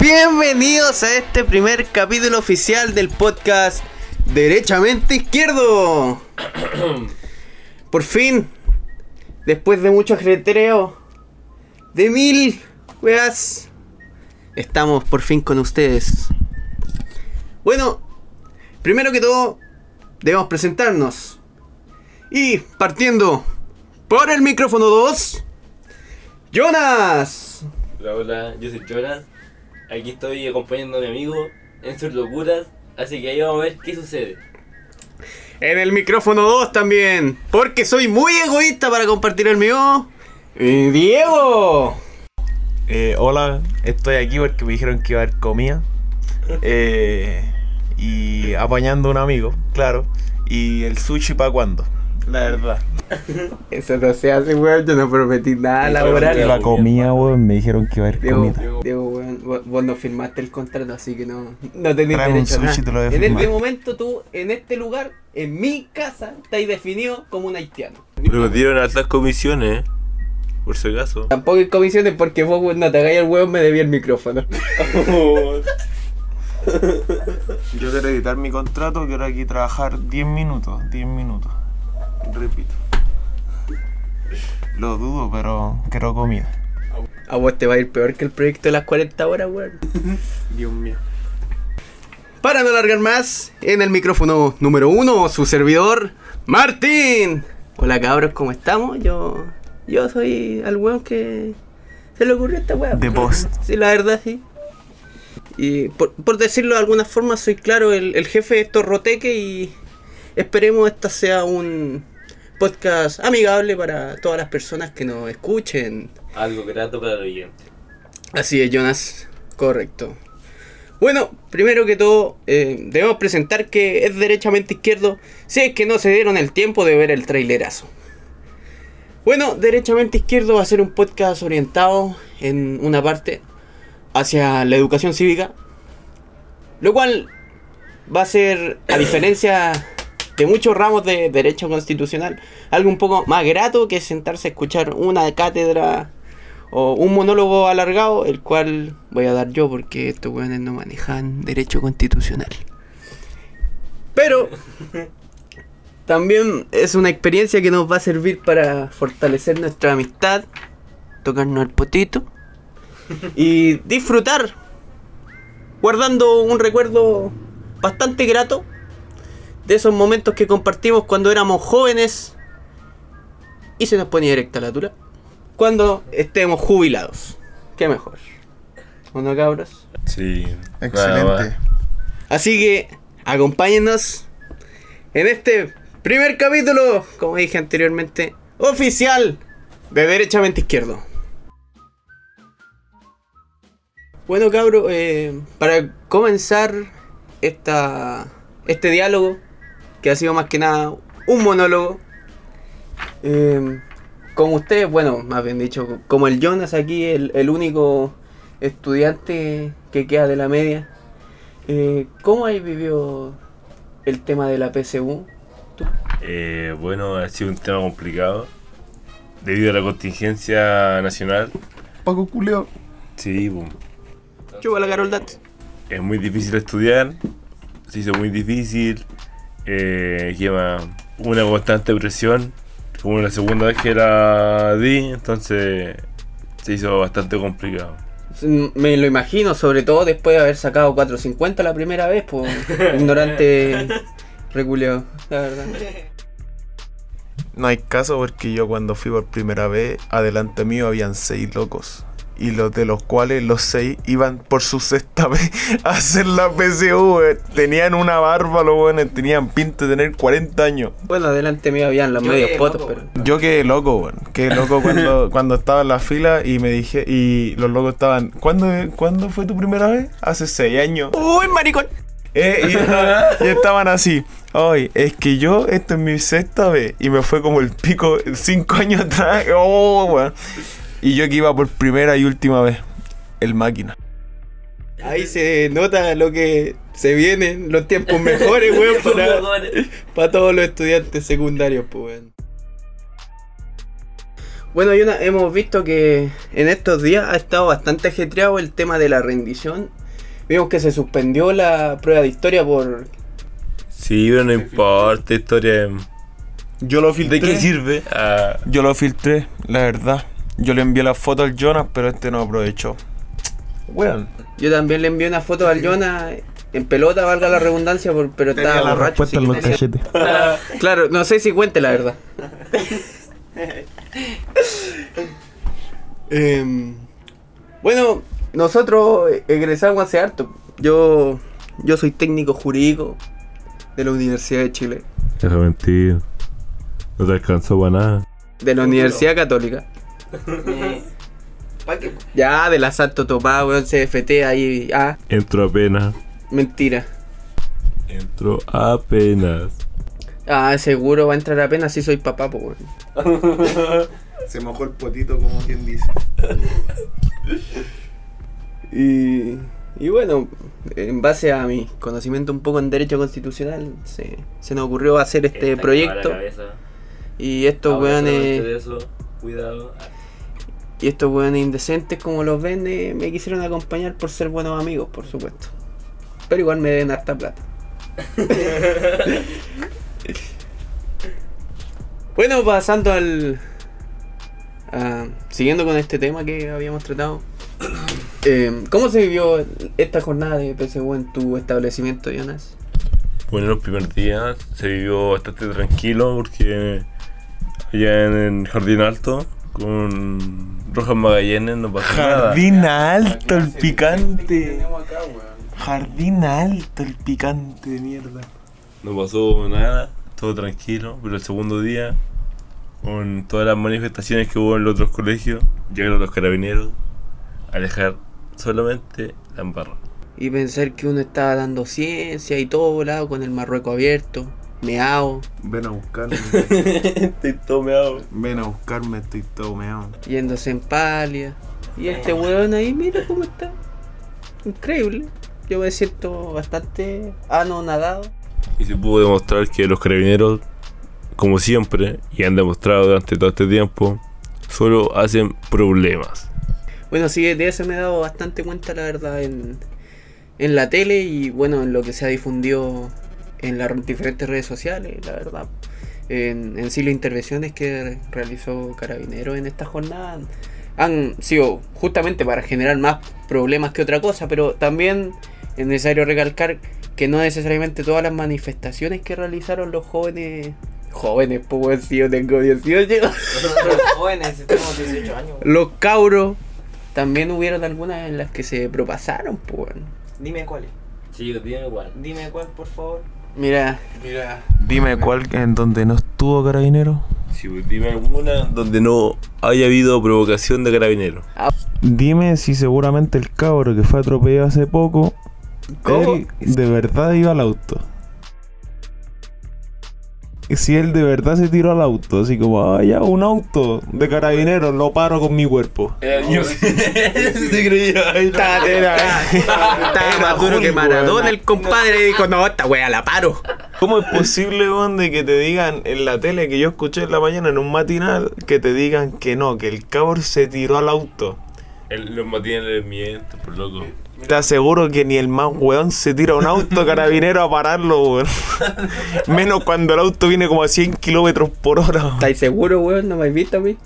Bienvenidos a este primer capítulo oficial del podcast Derechamente Izquierdo. Por fin, después de mucho ajetreo, de mil weas, estamos por fin con ustedes. Bueno, primero que todo, debemos presentarnos. Y partiendo por el micrófono 2, Jonas. Hola, hola, yo soy Jonas. Aquí estoy acompañando a mi amigo en sus locuras. Así que ahí vamos a ver qué sucede. En el micrófono 2 también, porque soy muy egoísta para compartir el mío. Diego. Eh, hola, estoy aquí porque me dijeron que iba a haber comida. Eh, y apañando a un amigo, claro. Y el sushi para cuándo, la verdad. Eso no se hace, weón. Yo no prometí nada laboral. la comida, weón, me dijeron que iba a haber Diego, comida. Diego, weón, vos, vos no firmaste el contrato, así que no, no tenés un derecho a sushi, nada. te lo a En este momento tú, en este lugar, en mi casa, estáis definido como un haitiano. Pero me dieron altas comisiones, por si acaso. Tampoco hay comisiones porque vos, weón, no te hagáis el weón, me debí el micrófono. Yo quiero editar mi contrato, quiero aquí trabajar 10 minutos, 10 minutos. Repito. Lo dudo, pero quiero comida. A vos te va a ir peor que el proyecto de las 40 horas, weón. Dios mío. Para no alargar más, en el micrófono número uno, su servidor, Martín. Hola cabros, ¿cómo estamos? Yo yo soy al weón que se le ocurrió esta weá. The boss. Sí, la verdad, sí. Y por, por decirlo de alguna forma, soy claro el, el jefe de estos roteques y esperemos esta sea un podcast amigable para todas las personas que nos escuchen. Algo grato para el oyente. Así es, Jonas. Correcto. Bueno, primero que todo, eh, debemos presentar que es derechamente izquierdo si es que no se dieron el tiempo de ver el trailerazo. Bueno, derechamente izquierdo va a ser un podcast orientado en una parte hacia la educación cívica, lo cual va a ser, a diferencia de muchos ramos de derecho constitucional, algo un poco más grato que sentarse a escuchar una cátedra o un monólogo alargado, el cual voy a dar yo porque estos weones no manejan derecho constitucional. Pero también es una experiencia que nos va a servir para fortalecer nuestra amistad, tocarnos el potito y disfrutar, guardando un recuerdo bastante grato de esos momentos que compartimos cuando éramos jóvenes y se nos ponía directa la tula cuando estemos jubilados. Qué mejor. ¿O no, cabros? Sí. Excelente. Así que acompáñenos en este primer capítulo, como dije anteriormente, oficial de Derechamente Izquierdo. Bueno, cabros, eh, para comenzar esta, este diálogo, que ha sido más que nada un monólogo, eh, como ustedes, bueno, más bien dicho, como el Jonas aquí, el, el único estudiante que queda de la media, eh, ¿cómo has vivido el tema de la PSU? Eh, bueno, ha sido un tema complicado. Debido a la contingencia nacional. Paco Culeo. Sí, boom. Chupa la Carol es muy difícil estudiar. Se hizo muy difícil. Eh, lleva una constante presión. Como la segunda vez que la di, entonces se hizo bastante complicado. Me lo imagino, sobre todo después de haber sacado 450 la primera vez, pues ignorante reculeado, la verdad. No hay caso porque yo cuando fui por primera vez, adelante mío habían seis locos. Y los de los cuales los seis iban por su sexta vez a hacer la PSU, weón. Tenían una barba, los buenos, tenían pinta de tener 40 años. Bueno, adelante mío habían los Yo medios potos, loco, pero. Yo quedé loco, weón. Quedé loco cuando, cuando estaba en la fila y me dije, y los locos estaban, ¿cuándo, ¿cuándo fue tu primera vez? Hace seis años. ¡Uy, maricón! Eh, y, y estaban así. Ay, es que yo, esto es mi sexta vez. Y me fue como el pico cinco años atrás. Oh, weón. Y yo que iba por primera y última vez. El máquina. Ahí se nota lo que se vienen, los tiempos mejores, weón, para, para todos los estudiantes secundarios, pues, weón. Bueno, Yona, hemos visto que en estos días ha estado bastante ajetreado el tema de la rendición. Vimos que se suspendió la prueba de historia por... Sí, pero no importa, historia. Yo lo ¿De filtré. qué sirve? Ah, Yo lo filtré, la verdad. Yo le envié la foto al Jonas, pero este no aprovechó. Weón. Yo también le envié una foto al Yona en pelota, valga la redundancia, por- pero Tenía estaba la borracho. en que los tenía- cachetes. Claro, no sé si cuente la verdad. Em, bueno, nosotros egresamos hace harto. Yo, yo soy técnico jurídico de la Universidad de Chile, deja mentir. No te alcanzó para nada. de la Universidad Católica. ¿Para qué? Ya, de la Santo Tomás, weón, CFT, ahí, ah, Entró apenas. mentira. Entró apenas. Ah, seguro va a entrar apenas si soy papá, pues, weón. Se mojó el potito, como quien dice. Y, y bueno, en base a mi conocimiento un poco en derecho constitucional, se, se nos ocurrió hacer este Esta proyecto. Y estos Ahora weones, de eso, cuidado. Y estos weones indecentes como los ven, eh, me quisieron acompañar por ser buenos amigos, por supuesto. Pero igual me den harta plata. bueno, pasando al... siguiendo con este tema que habíamos tratado. eh, ¿Cómo se vivió esta jornada de PSU en tu establecimiento, Jonas? Bueno, los primeros días se vivió bastante tranquilo porque allá en el Jardín Alto con Rojas Magallanes no pasó nada. Jardín alto, el picante. Jardín alto, el picante de mierda. No pasó nada, todo tranquilo, pero el segundo día, con todas las manifestaciones que hubo en los otros colegios, llegaron los carabineros a dejar solamente la embarra. Y pensar que uno estaba dando ciencia y todo volado con el Marruecos abierto, meao, Ven a buscarme. Estoy todo meado. Ven a buscarme, estoy todo meado. yéndose en palia. Y este weón ahí, mira cómo está. Increíble. Yo me siento bastante anonadado. Y se pudo demostrar que los carabineros, como siempre, y han demostrado durante todo este tiempo, solo hacen problemas. Bueno, sí, de eso me he dado bastante cuenta, la verdad, en, en la tele y bueno, en lo que se ha difundido en las diferentes redes sociales, la verdad. En, en sí, las intervenciones que realizó Carabineros en esta jornada han sido justamente para generar más problemas que otra cosa, pero también es necesario recalcar que no necesariamente todas las manifestaciones que realizaron los jóvenes. Jóvenes, pues si yo tengo 18. Jóvenes, tenemos 18 años. Los cabros también hubieron algunas en las que se propasaron, pues. Dime cuál. Sí, dime cuál. Dime cuál, por favor. Mira, Dime cuál en donde no estuvo carabinero. Si dime alguna donde no haya habido provocación de carabineros. Dime si seguramente el cabro que fue atropellado hace poco, ¿Cómo? él de verdad iba al auto. Si él de verdad se tiró al auto, así como, ah, ya, un auto de carabineros, lo paro con mi cuerpo. se creía. estaba, estaba más duro que Maradona, el compadre dijo, no, esta wea la paro. ¿Cómo es posible, weón, de que te digan en la tele que yo escuché en la mañana en un matinal que te digan que no, que el cabro se tiró al auto? El- Los matines les mienten, por loco. Te aseguro que ni el más weón se tira un auto carabinero a pararlo, weón. Menos cuando el auto viene como a 100 kilómetros por hora. ¿Estáis seguros, weón? ¿No me habéis visto a mí?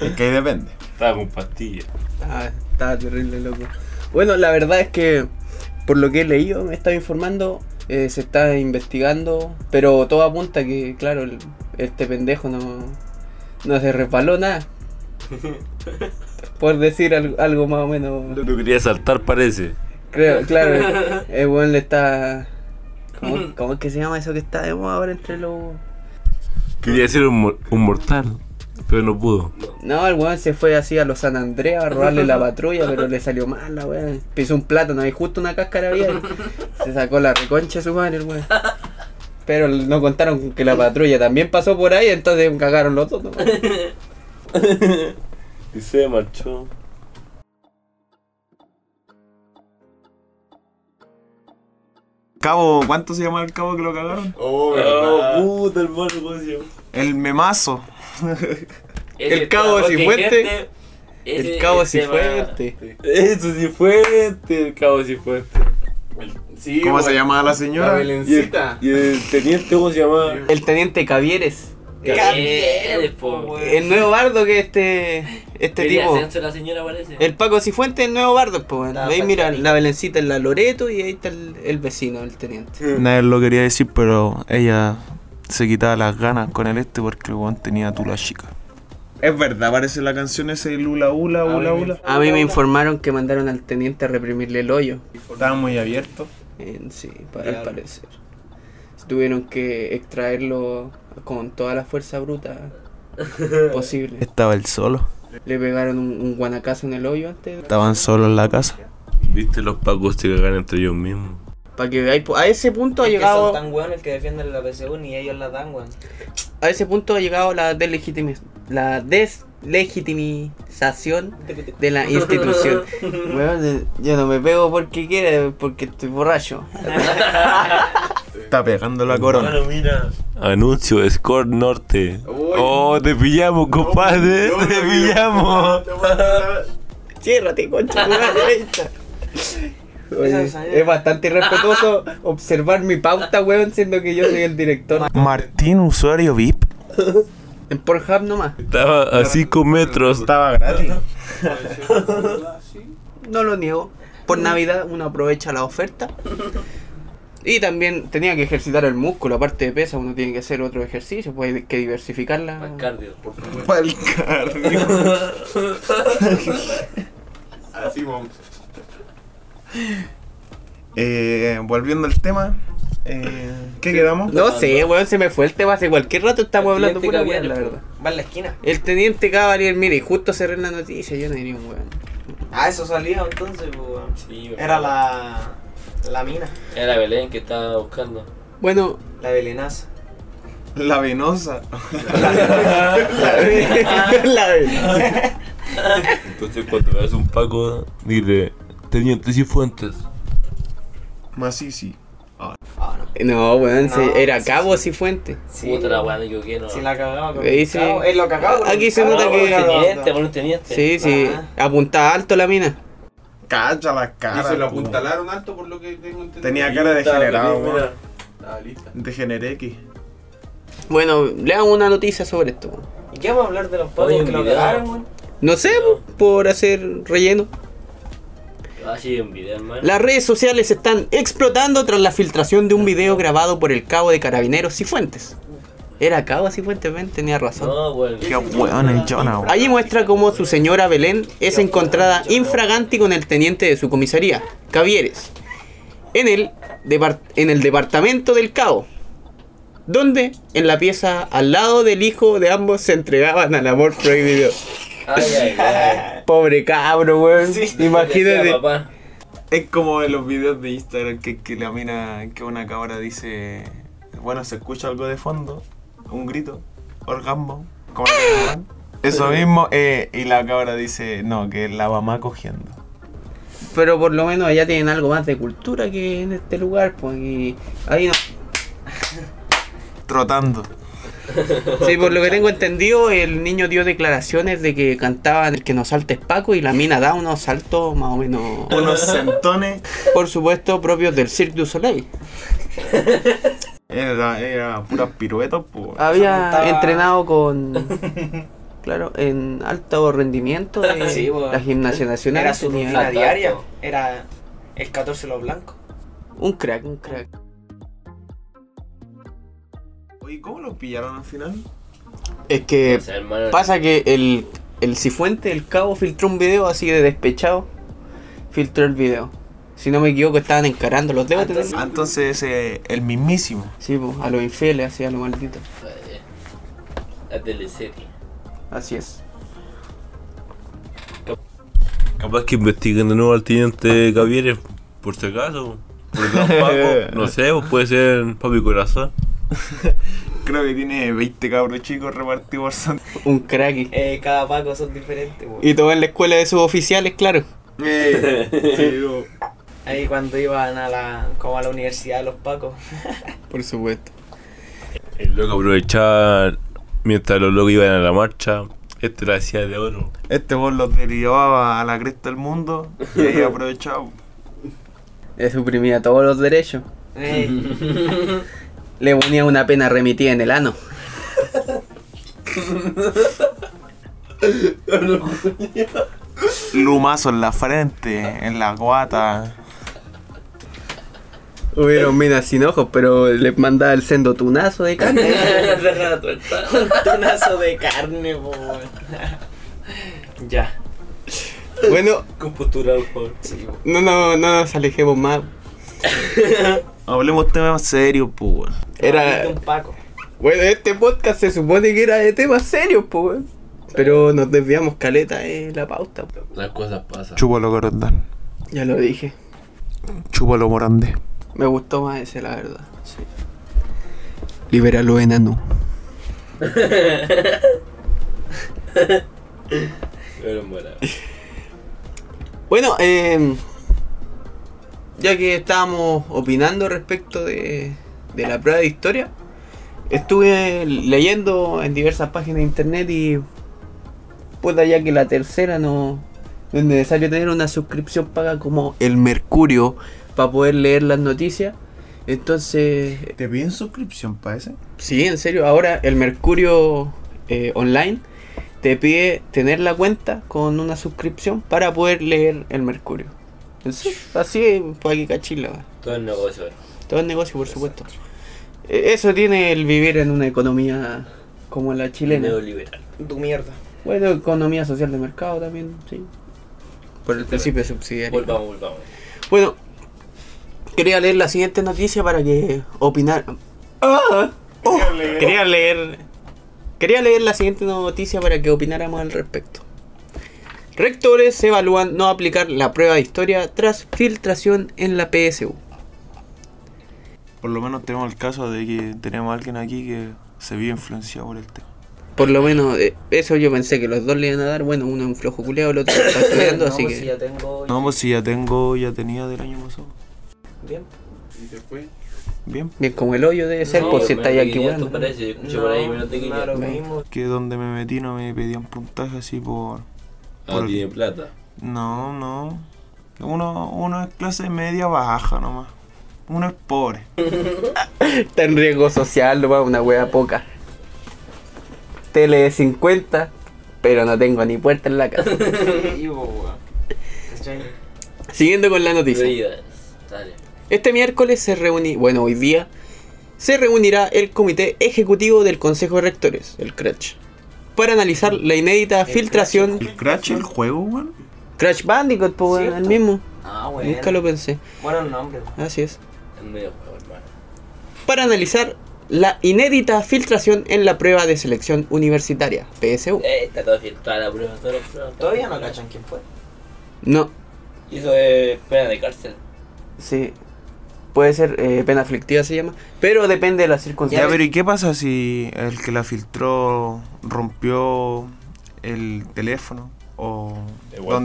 Es que ahí depende. Estaba con pastillas. Ah, estaba terrible, loco. Bueno, la verdad es que, por lo que he leído, me estaba informando, eh, se está investigando, pero todo apunta que, claro, el- este pendejo no, no se resbaló nada. Por decir algo, algo más o menos. Lo quería saltar, parece. Creo, claro, el- weón le está. ¿cómo, cómo es que se llama eso que está de moda ahora entre los.? Quería ser un, mor- un mortal, pero no pudo. No, el weón se fue así a los San Andreas a robarle la patrulla, pero le salió mal la weón. Pisó un plátano y justo una cáscara había y se sacó la reconcha su madre el weón. Pero no contaron que la patrulla también pasó por ahí, entonces cagaron los dos. ¿no? Y se marchó. Cabo, ¿cuánto se llama el cabo que lo cagaron? Oh, puta, hermano, ¿cómo se llama? El memazo. Ese El Cabo que Cifuente. El cabo es tema- Cifuente. Eso Cifuente, el Cabo Cifuente. Sí, ¿Cómo se llama la señora? La Y el, y el teniente, ¿cómo se llama? El teniente Cavieres. Po. El nuevo bardo que este este Quería tipo. la señora parece. El Paco Cifuente, el nuevo bardo, pues. Veis, mira, la Belencita en la Loreto y ahí está el, el vecino, el teniente. Nadie lo quería decir, pero ella se quitaba las ganas con el este porque el weón tenía tula chica. Es verdad, parece la canción ese Lula Ula, Ula Ula. A mí me informaron que mandaron al teniente a reprimirle el hoyo. Estaba muy abierto. Eh, sí, para al parecer. Tuvieron que extraerlo con toda la fuerza bruta posible. Estaba él solo. Le pegaron un, un guanacazo en el hoyo antes. Estaban solos en la casa. ¿Viste los pacos se cagan entre ellos mismos? Para que veáis, a ese punto ha Es que llegado. son tan weones que defienden la PSU ni ellos la dan, weón. A ese punto ha llegado la deslegitimi- la deslegitimización de la institución. Weón, yo no me pego porque quiere, porque estoy borracho. Está pegando la corona. mira. Anuncio, Score Norte. Oh, te pillamos, compadre. Te pillamos. Ciérrate, concha. Oye, es bastante irrespetuoso observar mi pauta, weón, siendo que yo soy el director. Martín, usuario VIP. En Pornhub nomás. Estaba a 5 metros. Estaba gratis. No lo niego. Por Navidad uno aprovecha la oferta. Y también tenía que ejercitar el músculo, aparte de pesa, uno tiene que hacer otro ejercicio, pues hay que diversificarla. Más cardio. Pa'l cardio. Así vamos. Eh, volviendo al tema, eh, ¿qué quedamos? No sé, weón, se me fue el tema hace cualquier rato, estamos El hablando pura Cavalier, la verdad. Va en la esquina. El teniente Cavalier, mire, y justo cerré la noticia, yo no diría un weón. Ah, eso salía entonces, pues, weón. Sí, Era la. La mina. Era Belén que estaba buscando. Bueno, La belenaza. La venosa. la verdad. Entonces, cuando veas un Paco, dile: Teniente Cifuentes. Más sí, sí. Ah, no. No, weón, No, se- era sí, Cabo sí. Cifuente. Sí, Puta la weá, equivoqué, no. Si la cagaba con sí. Cabo. Él lo cagaba. con Aquí se nota No, que- por un cagaba. teniente, por un teniente. Sí, sí, Ah. apuntaba alto la mina. Cacha la Y cara. se lo apuntalaron alto por lo que tengo entendido. Tenía cara de Estaba generado, feliz, weón. mira. Estaba lista. Degeneré X. Bueno, lean una noticia sobre esto. weón. ¿Y qué vamos a hablar de los pacos Oye, que lo cagaron, weón? No sé, po, por hacer relleno. Ah, sí, un video, hermano. Las redes sociales están explotando tras la filtración de un video grabado por el cabo de carabineros Cifuentes. Era cabo Cifuentes, ven, tenía razón. No, bueno. Qué Jonah, weón. Allí muestra cómo su señora Belén es encontrada infraganti con el teniente de su comisaría, Cavieres, en el, en el departamento del cabo, donde en la pieza al lado del hijo de ambos se entregaban al amor prohibido. Ay, ay, ay. Pobre cabro, weón. Decía, Imagínate. papá. Es como en los videos de Instagram que, que la mina, que una cabra dice, bueno, se escucha algo de fondo, un grito, orgasmo, como que se van. Eso mismo, eh, y la cabra dice, no, que es la mamá cogiendo. Pero por lo menos allá tienen algo más de cultura que en este lugar, pues. Y ahí no. Trotando. Sí, por lo que tengo entendido, el niño dio declaraciones de que cantaban el que nos saltes Paco y la mina da unos saltos más o menos, Unos centones. por supuesto, propios del Cirque du Soleil. Era, era puras piruetas, pues. Había montaba- entrenado con, claro, en alto rendimiento de Sí, bueno. la gimnasia nacional. Era su rutina diaria. Era el 14 los blancos. un crack, un crack. Oye, ¿cómo lo pillaron al final? Es que O sea, hermano. Pasa que el, el Cifuente, el cabo, filtró un video así de despechado. Filtró el video. Si no me equivoco, estaban encarando los dedos. Entonces- Ah, entonces eh, el mismísimo. Sí, pues, a los infieles, así a los malditos. La teleserie. Así es. Capaz que investiguen de nuevo al teniente Cavieres, por si acaso. Por el Paco. No sé, pues puede ser Papi Corazón. Creo que tiene 20 cabros chicos repartidos por San... Un crack. Eh, cada paco son diferentes, weón. Y todo en la escuela de sus oficiales, claro. Eh, Ahí cuando iban a la, como a la universidad de los pacos. Por supuesto. El loco aprovechaba Mientras los locos iban a la marcha, este lo hacía de oro. Este vos los derivaba a la cresta del mundo y ahí aprovechaba. Le suprimía todos los derechos. Le ponía una pena remitida en el ano. Lumazo en la frente, en la guata. Hubieron minas sin ojos, pero les mandaba el sendo tunazo de carne. Tunazo de carne, po. Ya. bueno, Con postura, por favor. no, no, no nos alejemos más. Hablemos temas serios, pues. weón. Era. Bueno, este podcast se supone que era de temas serios, pues, weón. Pero nos desviamos caleta en la pauta. po. Las cosas pasan. Chúpalo, Corondán. Ya lo dije. Chúpalo, Morandé. Me gustó más ese, la verdad. Sí. Libéralo, enano. Pero. Bueno, eh, ya que estábamos opinando respecto de, de la prueba de historia, estuve leyendo en diversas páginas de internet y puta ya que la tercera no, no es necesario tener una suscripción paga como el Mercurio para poder leer las noticias. Entonces, ¿Te piden suscripción para ese? Sí, en serio, ahora el Mercurio eh, Online te pide tener la cuenta con una suscripción para poder leer el Mercurio. Serio, Así, para que cachila. Todo el negocio. Todo el negocio, por supuesto. Eh, Eso tiene el vivir en una economía como la chilena. Neoliberal. Tu mierda. Bueno, economía social de mercado también, sí. Por el principio subsidiario. Volvamos, volvamos. Bueno, quería leer la siguiente noticia para que opinar. ¡Ah! Oh, quería leer. Quería leer la siguiente noticia para que opináramos al respecto. Rectores evalúan no aplicar la prueba de historia tras filtración en la PSU. Por lo menos tenemos el caso de que tenemos a alguien aquí que se vio influenciado por el tema. Por lo menos, eh, eso yo pensé que los dos le iban a dar. Bueno, uno es un flojo culeado, el otro está estudiando, No, así pues que. si ya tengo. No, pues si ya tengo, ya tenía del año pasado. Bien. Y se fue. Bien. Bien, como el hoyo debe ser, No, por si menos está de ya aquí 500 bueno. parece, yo escuché por ahí menos no, no, 500. mismo. Que donde me metí no me pedían puntaje así por... Ah, tiene plata. No, no. Uno, uno es clase media baja nomás. Uno es pobre. Está en riesgo social, nomás, una wea poca. Tele de 50, pero no tengo ni puerta en la casa. Siguiendo con la noticia. Este miércoles se reúne, bueno, hoy día, se reunirá el Comité Ejecutivo del Consejo de Rectores, el CRACH, para analizar la inédita filtración. ¿El Crash el juego, weón? Crash Bandicoot, pues, ¿Cierto? el mismo. Ah, bueno. Nunca lo pensé. Bueno, el nombre. weón. Así es. Medio juego, hermano. Para analizar la inédita filtración en la prueba de selección universitaria, PSU. Eh, está todo filtrada la prueba. Todavía no cachan quién fue. No, Y eso es pena de cárcel. sí. Puede ser eh, pena aflictiva se llama, pero depende de las Ya, circunstancias. pero ¿y qué pasa si el que la filtró rompió el teléfono? ¿O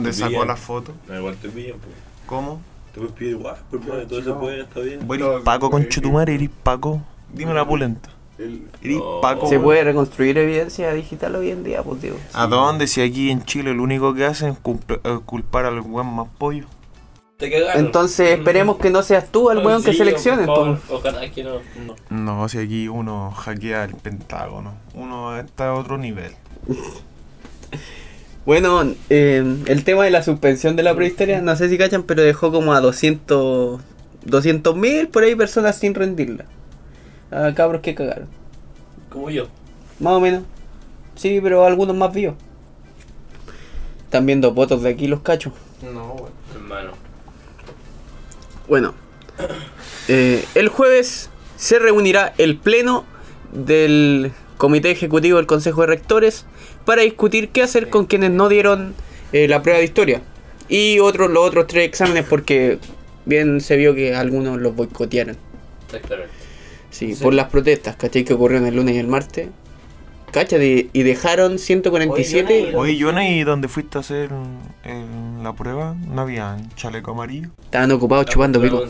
te sacó pillan. la foto? No, igual te pillan, pues. ¿Cómo? Te puedes pedir igual, pero bueno, todo se puede, está bien. Eres Paco con Chetumare, eres Paco. Dime la pulenta. El, Eres No. Paco. Se puede reconstruir evidencia digital hoy en día, pues digo. ¿A dónde? Si aquí en Chile lo único que hacen es eh, culpar al weón más pollo. Te cagaron. Entonces esperemos que no seas tú el weón que Sí, seleccionen. por favor. Ojalá que no. no. No, si aquí uno hackea el Pentágono. Uno está a otro nivel. Bueno, eh, el tema de la suspensión de la prehistoria, no sé si cachan, pero dejó como a 200 mil por ahí personas sin rendirla. A cabros que cagaron. Como yo. Más o menos. Sí, pero algunos más vivos. Están viendo votos de aquí los cachos. No, weón. Hermano. Bueno, eh, el jueves se reunirá el pleno del Comité Ejecutivo del Consejo de Rectores para discutir qué hacer con quienes no dieron eh, la prueba de historia y otros los otros tres exámenes porque bien se vio que algunos los boicotearon. Exactamente. Sí, por las protestas, ¿cachai? Que ocurrieron el lunes y el martes. ¿Cachai? Y dejaron 147. Oye, Jonah, ¿y dónde fuiste a hacer el- la prueba? ¿No había chaleco amarillo? Estaban ocupados chupando pico.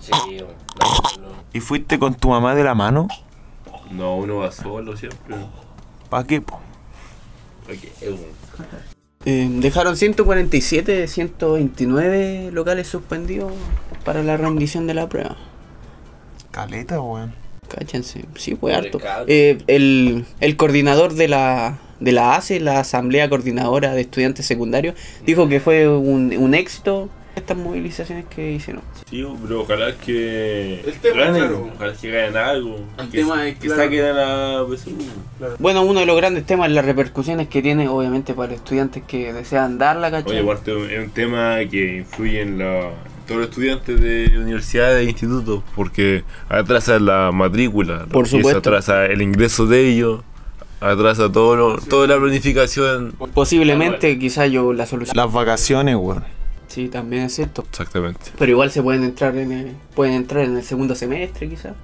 Sí, no, no. ¿Y fuiste con tu mamá de la mano? No, uno va solo siempre. ¿Pa' qué, po? Eh, dejaron 147 de 129 locales suspendidos para la rendición de la prueba. Caleta, weón. Cáchense, sí, fue harto. Eh, el, el coordinador de la, de la ACE, la Asamblea Coordinadora de Estudiantes Secundarios, dijo que fue un, un éxito estas movilizaciones que hicieron. Sí, pero ojalá que El tema, ganen, claro. ojalá que ganen algo. El que, tema es, que claro. saquen a la PSU. Bueno, uno de los grandes temas es las repercusiones que tiene, obviamente, para los estudiantes que desean darla, ¿cachai? Oye, aparte es un tema que influye en la, todos los estudiantes de universidades e institutos, porque atrasa la matrícula, Por y eso supuesto. atrasa el ingreso de ellos, atrasa todo lo- toda la planificación. Posiblemente, quizá yo la solución. Las vacaciones, weón. Sí, también es cierto. Exactamente. Pero igual se pueden entrar en el, pueden entrar en el segundo semestre, quizá.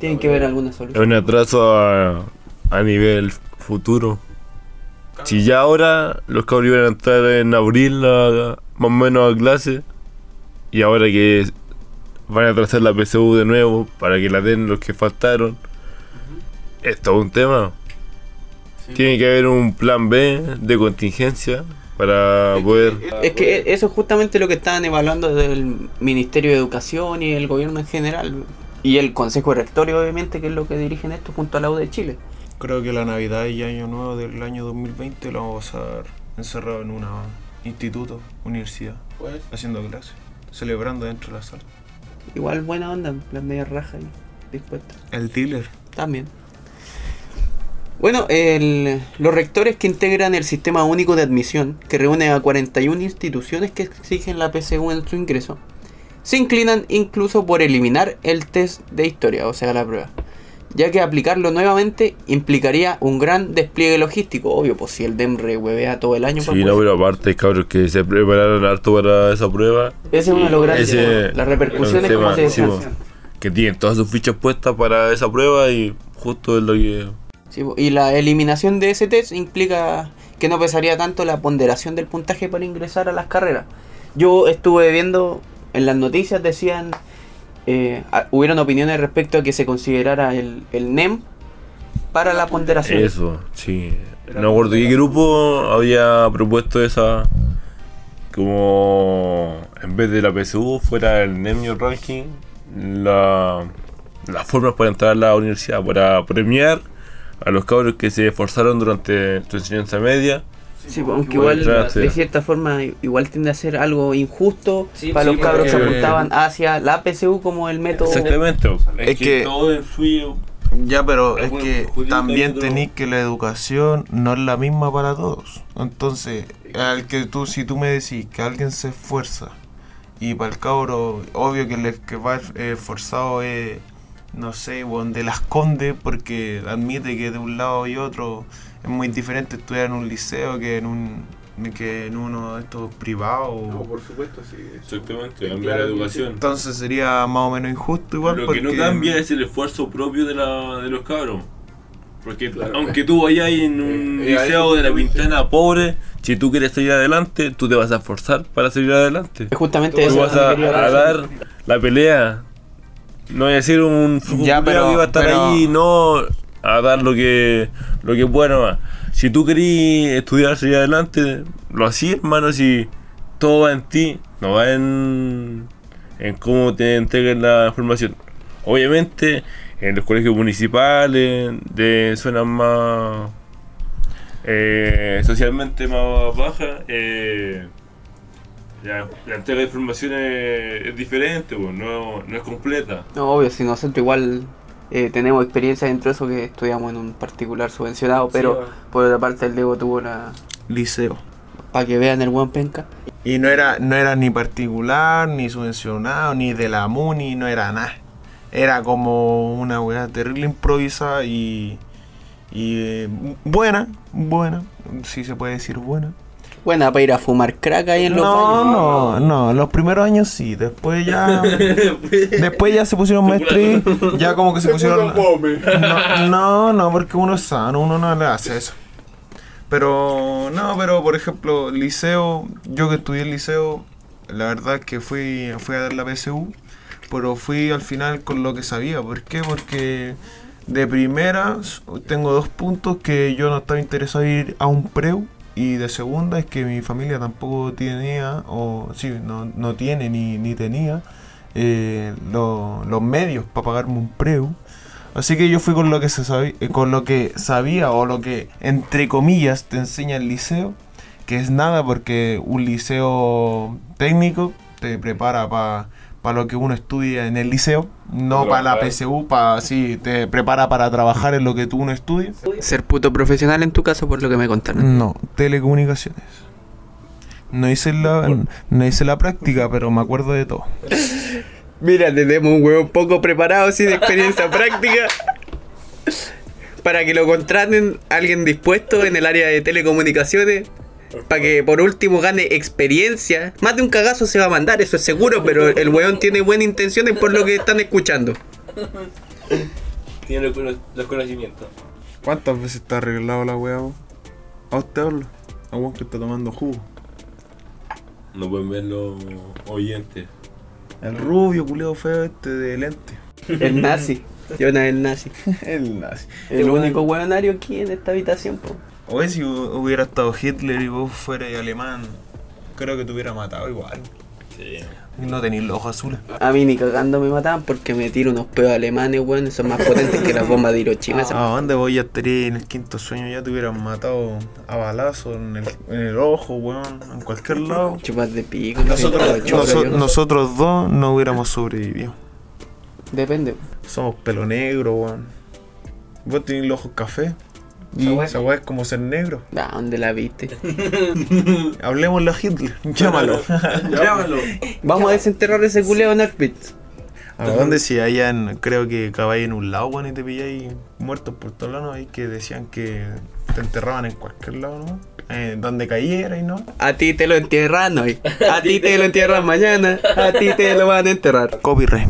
Tienen que ver alguna Es solución. un atraso a, a nivel futuro. Si ya ahora los cabros iban a entrar en abril a- más o menos a clase, y ahora que van a atrasar la PSU de nuevo para que la den los que faltaron, es todo un tema. Tiene que haber un plan B de contingencia para poder... Es que eso es justamente lo que estaban evaluando desde el Ministerio de Educación y el gobierno en general. Y el Consejo de Rectorio, obviamente, que es lo que dirigen esto junto a la U de Chile. Creo que la Navidad y Año Nuevo del año 2020 lo vamos a pasar encerrado en un instituto, universidad, Pues, haciendo clases, celebrando dentro de la sala. Igual buena onda, las medias rajas ahí, dispuestas. El dealer. También. Bueno, el- los rectores que integran el Sistema Único de Admisión, que reúne a 41 instituciones que exigen la PSU en su ingreso, se inclinan incluso por eliminar el test de historia, o sea, la prueba, ya que aplicarlo nuevamente implicaría un gran despliegue logístico, obvio, pues si el DEMRE huevea todo el año. Sí, para no, poder- pero aparte, cabros, que se prepararon harto para esa prueba. Ese es uno de los grandes temas, las repercusiones como se sí, descansan. que tienen todas sus fichas puestas para esa prueba y justo es lo que... Sí, y la eliminación de ese test implica que no pesaría tanto la ponderación del puntaje para ingresar a las carreras. Yo estuve viendo en las noticias, decían, eh, hubieron opiniones respecto a que se considerara el, el NEM para la ponderación. Eso, sí. No acuerdo qué grupo había propuesto esa... Como en vez de la PSU fuera el NEMIO Ranking, la, las formas para entrar a la universidad, para premiar a los cabros que se esforzaron durante su enseñanza media. Sí, aunque Igual de cierta forma igual tiende a ser algo injusto Sí, para sí, los cabros que porque- apuntaban hacia la PSU como el método. Exactamente. Es, Es que, que- todo influye. Ya, pero es que también tenéis que la educación no es la misma para todos. Entonces, al que tú, si tú me decís que alguien se esfuerza y para el cabro, obvio que el que va eh, esforzado es, no sé, weón, de las condes, porque admite que de un lado y otro es muy diferente estudiar en un liceo que en un que en uno de estos privados. no, por supuesto, sí. Exactamente, cambia la claro, educación. Entonces sería más o menos injusto igual. Lo que no porque- cambia es el esfuerzo propio de, la, de los cabros. Porque Claro. aunque tú vayas en un Eh, eh, liceo de la Pintana pobre, si tú quieres salir adelante, tú te vas a esforzar para salir adelante. Es justamente Tú eso. vas a, dar la pelea. No voy a decir un Ya, culiao pero- que iba a estar pero- ahí, no a dar lo que lo que pueda. Si tú querías estudiar, salir adelante, lo hacías, hermano, si todo va en ti, no va en, en cómo te entreguen la información. Obviamente, en los colegios municipales, de zonas más eh, socialmente más bajas, eh, la, entrega de información es, diferente, pues, no, no es completa. No, obvio, si nosotros igual eh, tenemos experiencia dentro de eso que estudiamos en un particular subvencionado, pero por otra parte el Diego tuvo la... Liceo. para que vean el buen penca. Y no era, no era ni particular, ni subvencionado, ni de la MUNI, no era nada. Era como una weá terrible improvisada y, y eh, buena, buena, si se puede decir buena. Buena para ir a fumar crack ahí en los No, baños. no, no, los primeros años sí, después ya, después ya se pusieron maestri, ya como que se pusieron... No, no, no, porque uno es sano, uno no le hace eso. Pero, no, pero por ejemplo, liceo, yo que estudié el liceo, la verdad es que fui, fui a dar la PSU, pero fui al final con lo que sabía. ¿Por qué? Porque De primera, tengo dos puntos que yo no estaba interesado en ir a un preu. Y de segunda es que mi familia tampoco tenía, o sí, no, no tiene ni, ni tenía eh, lo- los medios para pagarme un preu. Así que yo fui con lo que se sabía, con lo que sabía o lo que entre comillas te enseña el liceo, que es nada porque un liceo técnico te prepara para lo que uno estudia en el liceo, no para la. PSU, para sí, te prepara para trabajar en lo que tú uno estudia. Ser puto profesional en tu caso, por lo que me contaron. No, telecomunicaciones. No hice la, no hice la práctica, pero me acuerdo de todo. Mira, tenemos un huevo poco preparado, sin experiencia práctica. Para que lo contraten alguien dispuesto en el área de telecomunicaciones. Para que por último gane experiencia. Más de un cagazo se va a mandar, eso es seguro, pero el weón tiene buenas intenciones por lo que están escuchando. Tiene los, cono- los conocimientos. ¿Cuántas veces está arreglado la weá? vos? A usted hablo. A vos que está tomando jugo. No pueden ver los oyentes. El rubio, culeo feo este de lente. El nazi. Jonas el nazi. El nazi. El único hueonario aquí en esta habitación, po. Oye, si hu- hubiera estado Hitler y vos fueras alemán, creo que te hubiera matado igual. Sí. No tenéis los ojos azules. A mí ni cagando me mataban porque me tiro unos peos alemanes, weón. Son más potentes que las bombas de Hiroshima. ¿A dónde voy? Ya estaría en el quinto sueño, ya te hubieran matado a balazo en el, en el ojo, weón, en cualquier lado. Chupas de pico. Nosotros, chupa noso- yo. nosotros dos no hubiéramos sobrevivido. Depende. Somos pelo negro, weón. Vos tenés los ojos café. Esa Y weá- esa weá es como ser negro. ¿A dónde la viste? Hablemosle a Hitler, llámalo. Llámalo. Vamos a desenterrar ese culeo en Auschwitz. ¿A dónde si allá en, creo que acabáis en un lado, weón, y te pilláis muertos por todos lados, ahí que decían que te enterraban en cualquier lado, ¿no? Eh, donde cayera y no. A ti te lo entierran hoy. A ti te lo entierran mañana. A ti te lo van a enterrar. Copyright.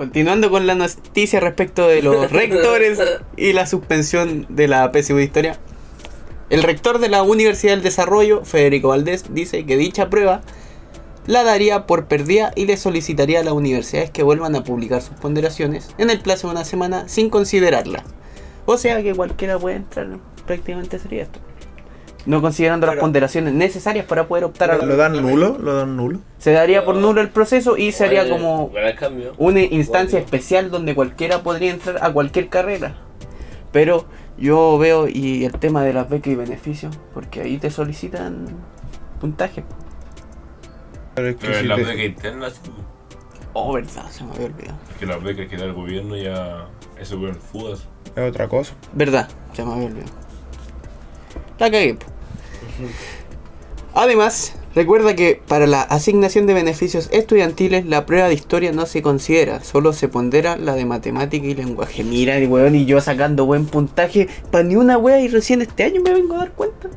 Continuando con la noticia respecto de los rectores y la suspensión de la PSU de Historia. El rector de la Universidad del Desarrollo, Federico Valdés, dice que dicha prueba la daría por perdida y le solicitaría a las universidades que vuelvan a publicar sus ponderaciones en el plazo de una semana sin considerarla. O sea que cualquiera puede entrar, prácticamente sería esto. No considerando las ponderaciones necesarias para poder optar a ¿Lo dan nulo? ¿Lo dan nulo? Se daría por nulo el proceso y se haría como una instancia especial donde cualquiera podría entrar a cualquier carrera. Pero yo veo y el tema de las becas y beneficios, porque ahí te solicitan puntaje. Pero es que Pero si en las te- becas internas, Oh, verdad, se me había olvidado. que las becas que da el gobierno ya. Eso fueron fudas. es otra cosa. Verdad, se me había olvidado. La cagué. Además, recuerda que para la asignación de beneficios estudiantiles la prueba de historia no se considera, solo se pondera la de matemática y lenguaje. Mira, el weón y yo sacando buen puntaje para ni una wea y recién este año me vengo a dar cuenta.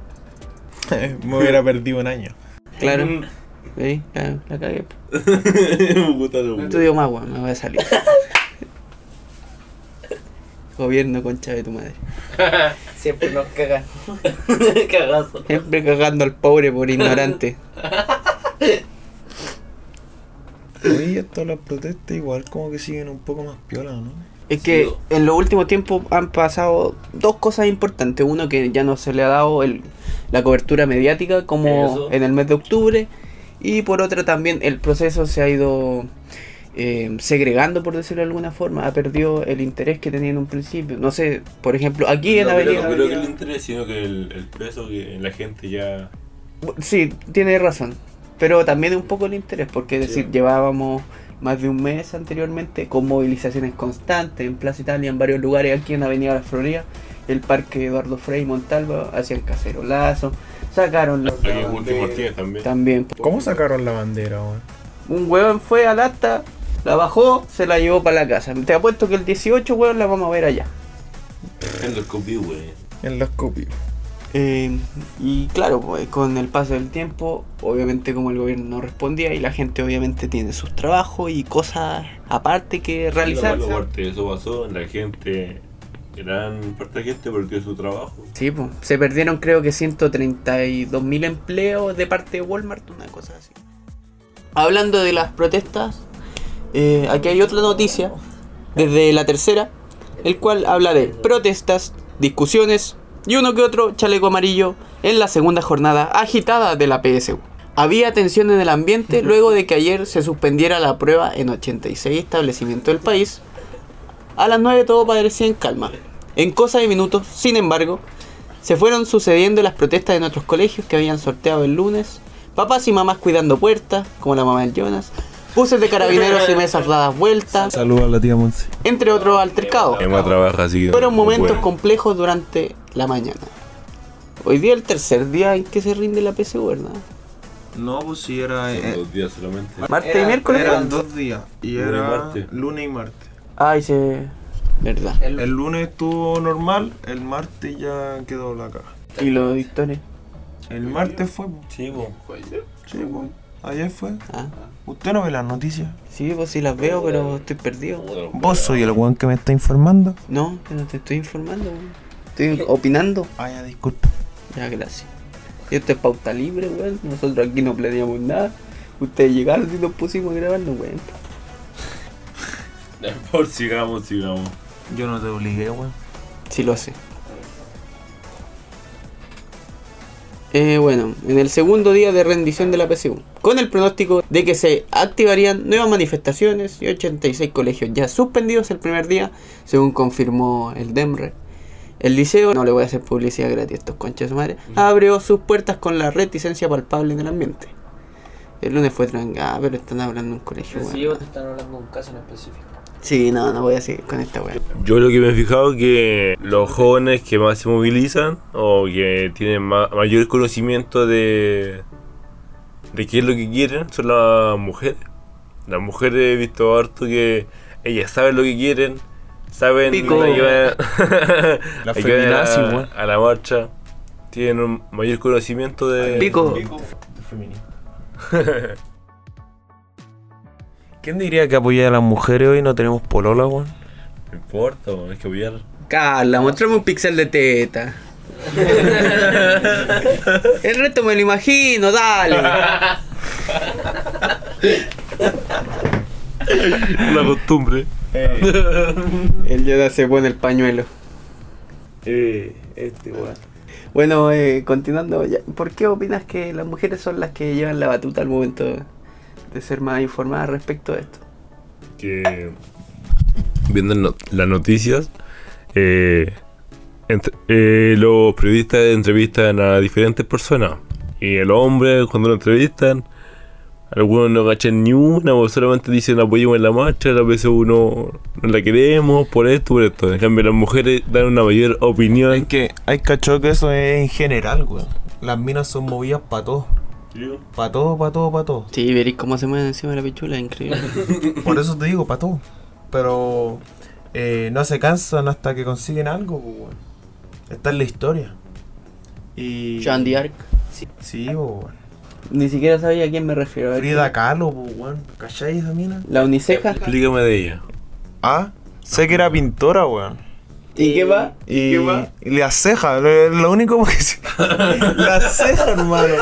Me hubiera perdido un año. Claro. ¿Veis? La, la cagué. Estudio más, weón, me voy a salir. Gobierno concha de tu madre. Siempre nos cagan. Cagazo. Siempre cagando al pobre por ignorante. Oye, esto las protestas igual como que siguen un poco más piola, ¿no? Es que Sí. en los últimos tiempos han pasado dos cosas importantes. Uno que ya no se le ha dado el- la cobertura mediática como Eso. en el mes de octubre. Y por otra también el proceso se ha ido eh, segregando, por decirlo de alguna forma. Ha perdido el interés que tenía en un principio. No sé, por ejemplo, aquí en no, Avenida... pero no creo que Avenida- el interés, sino que el, el peso que la gente ya. Sí, tiene razón. Pero también un poco el interés, porque es Sí. decir, llevábamos más de un mes anteriormente con movilizaciones constantes en Plaza Italia, en varios lugares aquí en Avenida La Florida, el Parque Eduardo Frei y Montalva, hacían cacerolazo, sacaron la- Aquí en Último Martínez también. también. ¿Cómo sacaron la bandera, weón? Un huevón fue al acta, la bajó, se la llevó para la casa. Te apuesto que el 18, huevón, la vamos a ver allá. En los copios, güey. En los copios. Eh, y claro, pues, con el paso del tiempo, obviamente como el gobierno no respondía y la gente obviamente tiene sus trabajos y cosas aparte que realizar. Eso pasó, la gente. Gran parte de la gente porque es su trabajo. Sí, pues, se perdieron creo que 132 mil empleos de parte de Walmart, una cosa así. Hablando de las protestas, Eh, aquí hay otra noticia, desde la tercera, el cual habla de protestas, discusiones y uno que otro chaleco amarillo en la segunda jornada agitada de la PSU. Había tensión en el ambiente luego de que ayer se suspendiera la prueba en 86 establecimientos del país. A las 9 todo parecía en calma. En cosa de minutos, sin embargo, se fueron sucediendo las protestas en otros colegios que habían sorteado el lunes. Papás y mamás cuidando puertas, como la mamá del Jonas. Buses de carabineros y mesas dadas vueltas, Saludos a la tía Monse. entre otros altercados. Emma trabaja así. Fueron momentos complejos durante la mañana. Hoy día el tercer día en que se rinde la PSU, ¿verdad? No, pues sí, era. Son dos días solamente. Martes y miércoles. Eran dos días. Y Lunes y era martes. lunes y martes. Ay, se. Verdad. El lunes estuvo normal, el martes ya quedó la caja. Y los dictores. El martes fue. po. Sí, po. Sí, po. Ayer fue. Ah. ¿Usted no ve las noticias? Sí, pues sí las veo, pero estoy perdido. ¿Vos soy el weón que me está informando? No, yo no te estoy informando. weón. Estoy opinando. Ah, ya, disculpa. Ya, gracias. Y esto es pauta libre, weón. Nosotros aquí no planeamos nada. Ustedes llegaron y nos pusimos a grabar, no, weón. Por sigamos, sigamos. Yo no te obligué, weón. Sí lo sé. Eh, bueno, en el segundo día de rendición de la PSU, con el pronóstico de que se activarían nuevas manifestaciones y 86 colegios ya suspendidos el primer día, según confirmó el DEMRE. El liceo, no le voy a hacer publicidad gratis a estos conchas de madre, abrió sus puertas con la reticencia palpable en el ambiente. El lunes fue tranquilo, pero están hablando de un colegio. Sí, bueno. están hablando de un caso en específico. Sí, no, no voy a seguir con esta weá. Yo lo que me he fijado es que los jóvenes que más se movilizan o que tienen ma- mayor conocimiento de, de qué es lo que quieren son las mujeres. Las mujeres he visto harto que ellas saben lo que quieren, saben Pico. a qué van- La van feminazi, a, la marcha. Tienen un mayor conocimiento de... Pico. ¿Quién diría que apoya a las mujeres hoy no tenemos polola, weón? No importa, weón, hay que apoyar. Carla, mostrame un pixel de teta. El resto me lo imagino, dale. Una costumbre. El Yoda se pone el pañuelo. este, weón. Bueno, eh, continuando, ¿por qué opinas que las mujeres son las que llevan la batuta al momento de ser más informadas respecto a esto? que viendo no- las noticias, eh, eh, los periodistas entrevistan a diferentes personas. Y el hombre, cuando lo entrevistan, algunos no cachan ni una, o solamente dicen apoyemos en la marcha, a veces uno no la queremos, por esto, por esto. En cambio, las mujeres dan una mayor Hay opinión. que, hay cachado que eso es en general, weón. Las minas son movidas para todo. Para todo, para todo, para todo. Sí, veréis cómo se mueven encima de la pichula, es increíble. Por eso te digo, para todo. Pero eh, no se cansan hasta que consiguen algo, pues, weón. Esta es la historia. Y. Joan de Arc. Sí, pues, weón. Ni siquiera sabía a quién me refiero. Frida Kahlo, pues, weón. ¿Cachai esa mina? La uniceja. Explícame de ella. Ah, sé que era pintora, weón. ¿Y qué va? Y, y las cejas, lo, lo único que sí. Las cejas, hermano.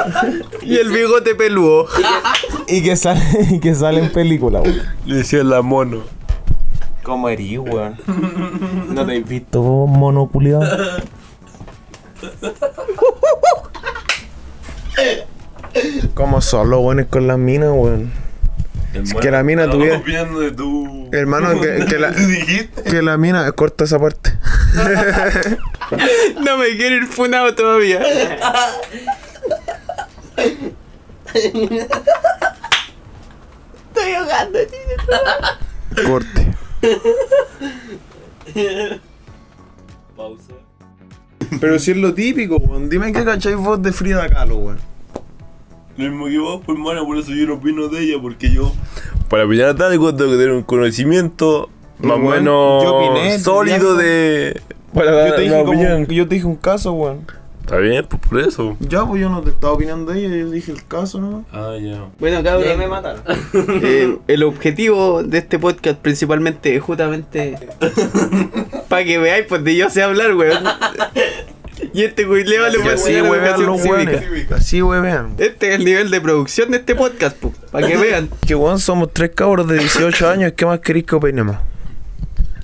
Y el bigote peludo. Y que sale, y que sale en película, weón. Le decía la mono. ¿Cómo eres, weón? ¿No te has visto mono culiao? ¿Cómo son los buenos con las minas, weón? Que la mina tuviera- tu... Hermano, que, que la, que la mina, corta esa parte. No me quiero ir funado todavía. Estoy ahogando, Corte. Pausa. Pero si es lo típico, weón. Dime qué cacháis vos de Frida Kahlo, weón. Lo mismo que vos, pues hermano, por eso yo no opino de ella, porque yo. Para opinar de algo tengo que tener un conocimiento más o menos opiné, sólido de. Para dar Yo te, dije como- opinión. yo te dije un caso, weón. Está bien, pues por eso. Ya, pues yo no te estaba opinando de ella, yo dije el caso, ¿no? Ah, ya. Bueno, ahí me cabrón. mataron. eh, el objetivo de este podcast principalmente es justamente para que veáis, pues de yo sé hablar, weón. Y este güey le vale Y por así huevean los weones. Así huevean. Este es el nivel de producción de este podcast, pues. para que vean. Que weón, somos tres cabros de 18 años, ¿qué más queréis que opinemos?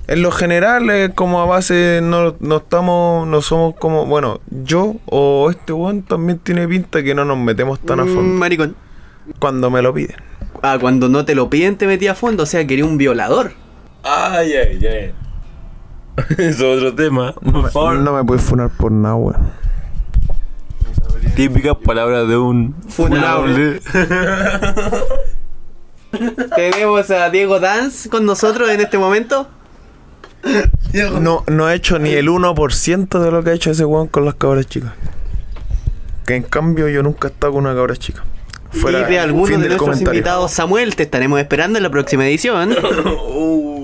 En lo general, eh, como a base, no, no estamos, no somos como, bueno, yo o este weón también tiene pinta que no nos metemos tan a Mm, fondo. maricón. Cuando me lo piden. Ah, cuando no te lo piden te metí a fondo, o sea, quería un violador. Ay, ay, ay. Eso es otro tema. Por favor. No me puedes funar por nada, weón. Típicas palabras de un Funable. Tenemos a Diego Dance con nosotros en este momento. No, no ha hecho ni el 1% de lo que ha hecho ese weón con las cabras chicas. Que en cambio yo nunca he estado con una cabra chica. y de algunos de nuestros comentario. invitados, Samuel, te estaremos esperando en la próxima edición.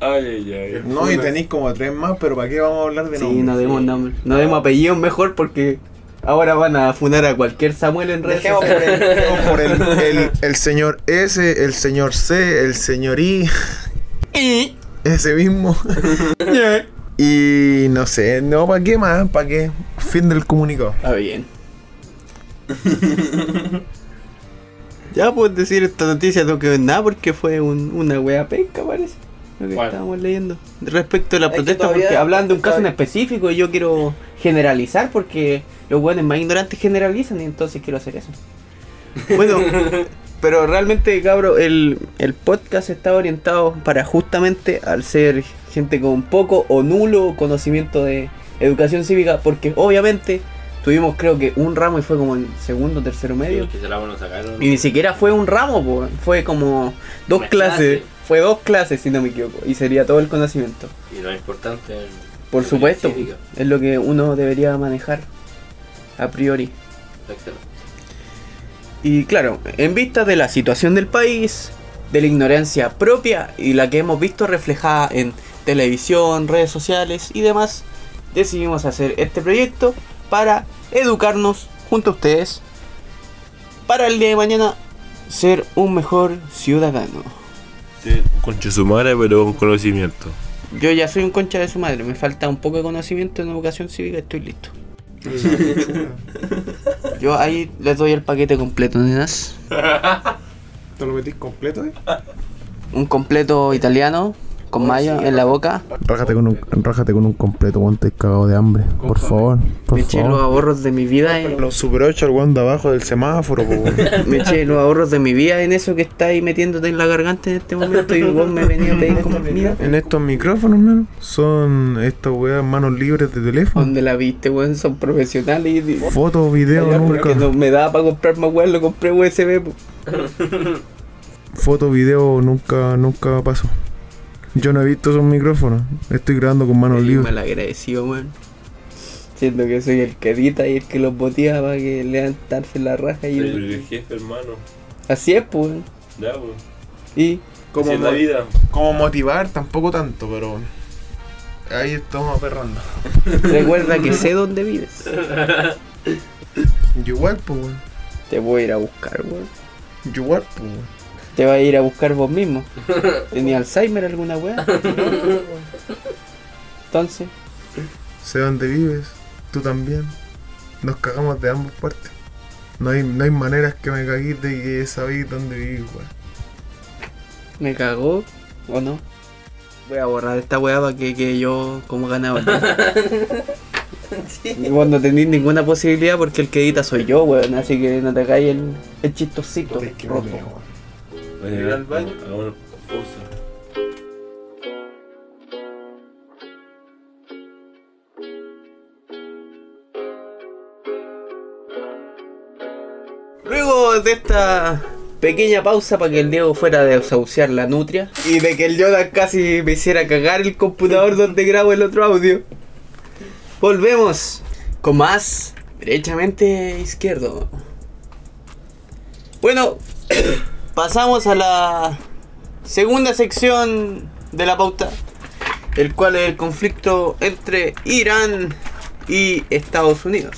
Ay, ay, ay. No, y tenéis como tres más, pero ¿para qué vamos a hablar de Sí, nombres? no demos nombre. No demos apellidos mejor porque ahora van a funar a cualquier Samuel en redes Dejemos por sociales. el- Vamos por el, el- el señor S, el señor C, el señor I, Y- ese mismo. Y no sé, no, ¿para qué más? ¿Para qué? Fin del comunicado. Está bien. ya puedes decir esta noticia no quedó en nada porque fue un- una wea penca parece. Lo que ¿Cuál? estábamos leyendo. Respecto a la Es protesta, todavía- porque hablan de un caso en específico y yo quiero generalizar porque los buenos más ignorantes generalizan y entonces quiero hacer eso. Bueno, pero realmente, cabro, el, el podcast está orientado para justamente al ser gente con poco o nulo conocimiento de educación cívica, porque obviamente tuvimos creo que un ramo y fue como en segundo, tercero medio. Que se la. Y ni siquiera fue un ramo, po, fue como dos clases. clase. Fue dos clases, si no me equivoco. Y sería todo el conocimiento. Y lo importante. Por supuesto, es lo que uno debería manejar a priori. Exacto. Y claro, en vista de la situación del país, de la ignorancia propia y la que hemos visto reflejada en televisión, redes sociales y demás, decidimos hacer este proyecto para educarnos junto a ustedes para el día de mañana ser un mejor ciudadano. Sí, concha su madre, pero con conocimiento. Yo ya soy un concha de su madre, me falta un poco de conocimiento en educación cívica, estoy listo. Yo ahí les doy el paquete completo, nenas. ¿Te lo metís completo, eh? Un completo italiano con mayo en la boca. Rájate con un, rájate con un completo, weón, estoy cagado de hambre. Por favor, por Me eché los ahorros de mi vida en, Los Super 8 al weón de abajo del semáforo, po, weón. me eché los ahorros de mi vida en eso que está ahí metiéndote en la garganta en este momento y vos me venís a pedir comida. En estos micrófonos, man, son estas weas manos libres de teléfono. ¿Dónde la viste, weón? Son profesionales y... Foto, video, Porque nunca. no me daba para comprar más weón, lo compré USB. po. Foto, video, nunca, nunca pasó. Yo no he visto esos micrófonos. Estoy grabando con manos Mal libres. agradecido, weón. Siento que soy el que edita y el que los motiva para que levantarse la raja y... Soy el jefe, hermano. Así es, pues. weón. Ya, pues. Y... Como es la vida. Como motivar, tampoco tanto, pero. Ahí estamos aperrando. Recuerda que sé dónde vives. Yo igual, pues, weón. Te voy a ir a buscar, weón. Yo igual, pues, weón. Te vas a ir a buscar vos mismo. ¿Tenía Alzheimer alguna weá? Entonces, Sé dónde vives, tú también. Nos cagamos de ambas partes. No hay, no hay maneras que me caguís de que sabéis dónde vivís, weón. ¿me cagó o no? Voy a borrar esta weá para que quede yo como ganador. Y vos no tenéis ninguna posibilidad porque el que edita soy yo, weón. Así que no te caes el, el chistosito rojo. Voy a Ir al baño. Hagamos pausa. Luego de esta pequeña pausa para que el Diego fuera a desahuciar la nutria y de que el Yoda casi me hiciera cagar el computador donde grabo el otro audio, volvemos con más derechamente izquierdo. Bueno, pasamos a la segunda sección de la pauta, el cual es el conflicto entre Irán y Estados Unidos.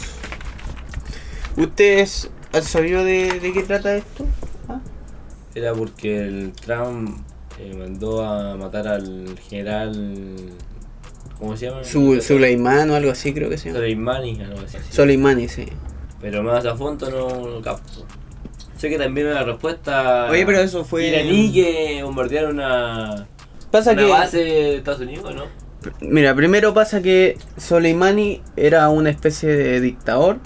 ¿Ustedes han sabido de, de qué trata esto? ¿Ah? Era porque el Trump eh, mandó a matar al general. ¿Cómo se llama? Su, Suleimán o algo así creo que se llama. Soleimani, algo así. Soleimani, sí. Pero más a fondo no, no capto. Sé que también una respuesta Oye, pero eso fue. iraní que bombardearon una, Pasa una que. base de Estados Unidos, ¿no? Mira, primero pasa que Soleimani era una especie de dictador.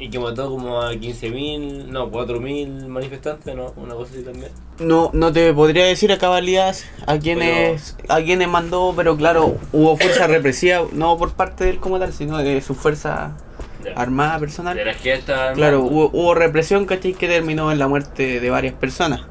Y que mató como a 15.000, no, 4.000 manifestantes, ¿no? Una cosa así también. No, no te podría decir a cabalidad a quienes, a quienes mandó, pero claro, hubo fuerza represiva, no por parte de él como tal, sino de su fuerza. Armada personal. De. Claro, hubo, hubo represión, ¿cachai? Que terminó en la muerte de varias personas.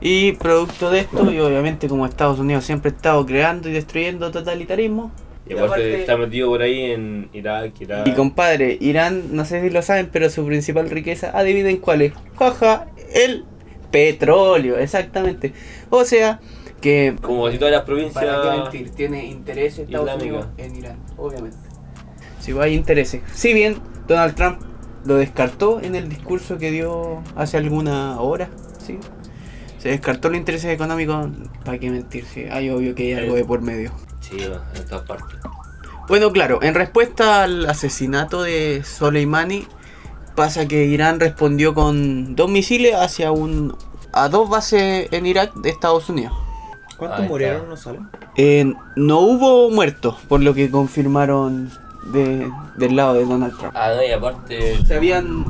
Y producto de esto, y obviamente como Estados Unidos siempre ha estado creando y destruyendo totalitarismo. Y aparte está metido por ahí en Irak, Irak. Y compadre, Irán, no sé si lo saben, pero su principal riqueza, adivinen cuál es. Jaja, el petróleo, exactamente. O sea, que... Como casi todas las provincias. ¿Para qué mentir? Tiene intereses Estados Islámica. Unidos en Irán, obviamente. Si hay intereses. Si bien Donald Trump lo descartó en el discurso que dio hace alguna hora, ¿sí? Se descartó los intereses económicos, ¿para qué mentir? Sí, hay obvio que hay algo de por medio. Sí, va, en todas partes. Bueno, claro, en respuesta al asesinato de Soleimani, pasa que Irán respondió con dos misiles hacia un a dos bases en Irak de Estados Unidos. ¿Cuántos murieron? No sale. Eh, no hubo muertos, por lo que confirmaron de- del lado de Donald Trump. Ah, no, y aparte. Se habían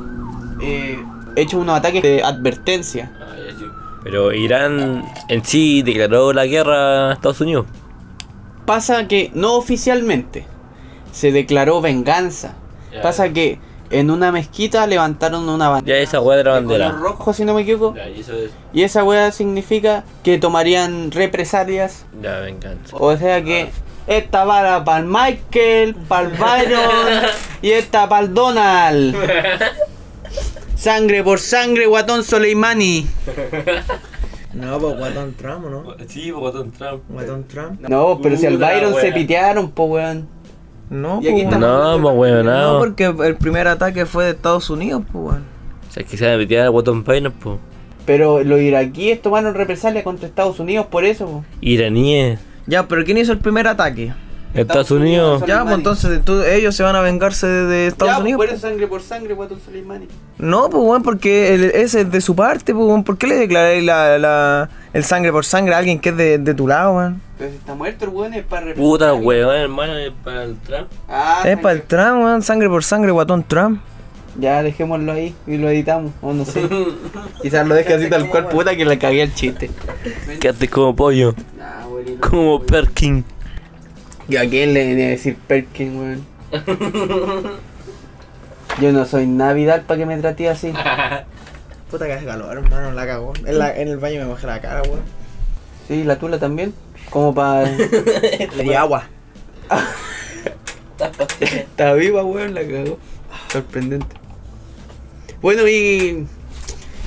eh, hecho unos ataques de advertencia. Ah, ya sí. Pero Irán en sí declaró la guerra a Estados Unidos. Pasa que no oficialmente se declaró venganza. Ya. Pasa que en una mezquita levantaron una bandera. Ya esa de la de color bandera. rojo, si no me equivoco. Ya, y eso es. Y esa weá significa que tomarían represalias. Ya, venganza. O sea que esta vara para el Michael, para el Byron y esta para el Donald. Sangre por sangre, guatón Soleimani. No, pues Guatón Trump, ¿o ¿no? Sí, Bogotón Trump. Guatón Trump. No, pero si al Byron se pitearon, po weón. No, pues, No, pues weón, No, no. porque el primer ataque fue de Estados Unidos, pues, weón. O sea, que se van a meter a Botón Payne, pues. Pero los iraquíes tomaron represalia contra Estados Unidos por eso, po. Iraníes. Ya, pero ¿quién hizo el primer ataque? Estados Unidos. Ya, pues entonces tú- ellos se van a vengarse de, de Estados Ya, pues, Unidos. por eso sangre por sangre, guatón Soleimani. No, pues, weón, porque el- ese es de su parte, pues, weón. ¿Por qué le declaráis la, la, el sangre por sangre a alguien que es de, de tu lado, weón? Pero si está muerto el weón es para Puta weón, hermano, es para el Trump. Ah, es para el Trump, weón. Sangre por sangre, guatón Trump. Ya, dejémoslo ahí y lo editamos, o no sé. Quizás lo deje así tal cual, puta que le cagué el chiste. Quédate como pollo. Como Perkin. ¿Y a quién le venía a decir Perkin, weón? Yo no soy Navidad para que me trate así. Puta que hace calor, hermano, la cagó. En, la- en el baño me mojé la cara, weón. Sí, la tula también. Como para. Le di agua. Está viva, weón, la cagó. Sorprendente. Bueno, y.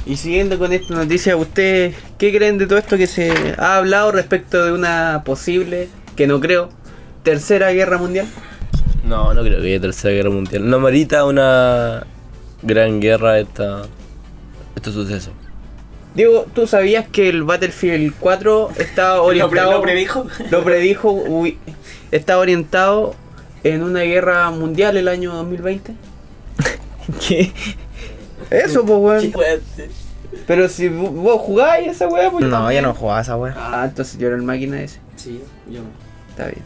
Y siguiendo con esta noticia, ¿ustedes qué creen de todo esto que se ha hablado respecto de una posible, que no creo, tercera guerra mundial? No, no creo que haya tercera guerra mundial. No marita una gran guerra esta. Este suceso. Diego, ¿tú sabías que el Battlefield 4 está orientado... ¿Lo predijo? Lo predijo, uy, está orientado en una guerra mundial el año 2020. ¿Qué? Eso, pues, weón. Pero si vo- vos jugáis esa weá, pues. yo No, ya no jugaba esa weá. Ah, entonces yo era el máquina ese. Sí, yo no. Está bien.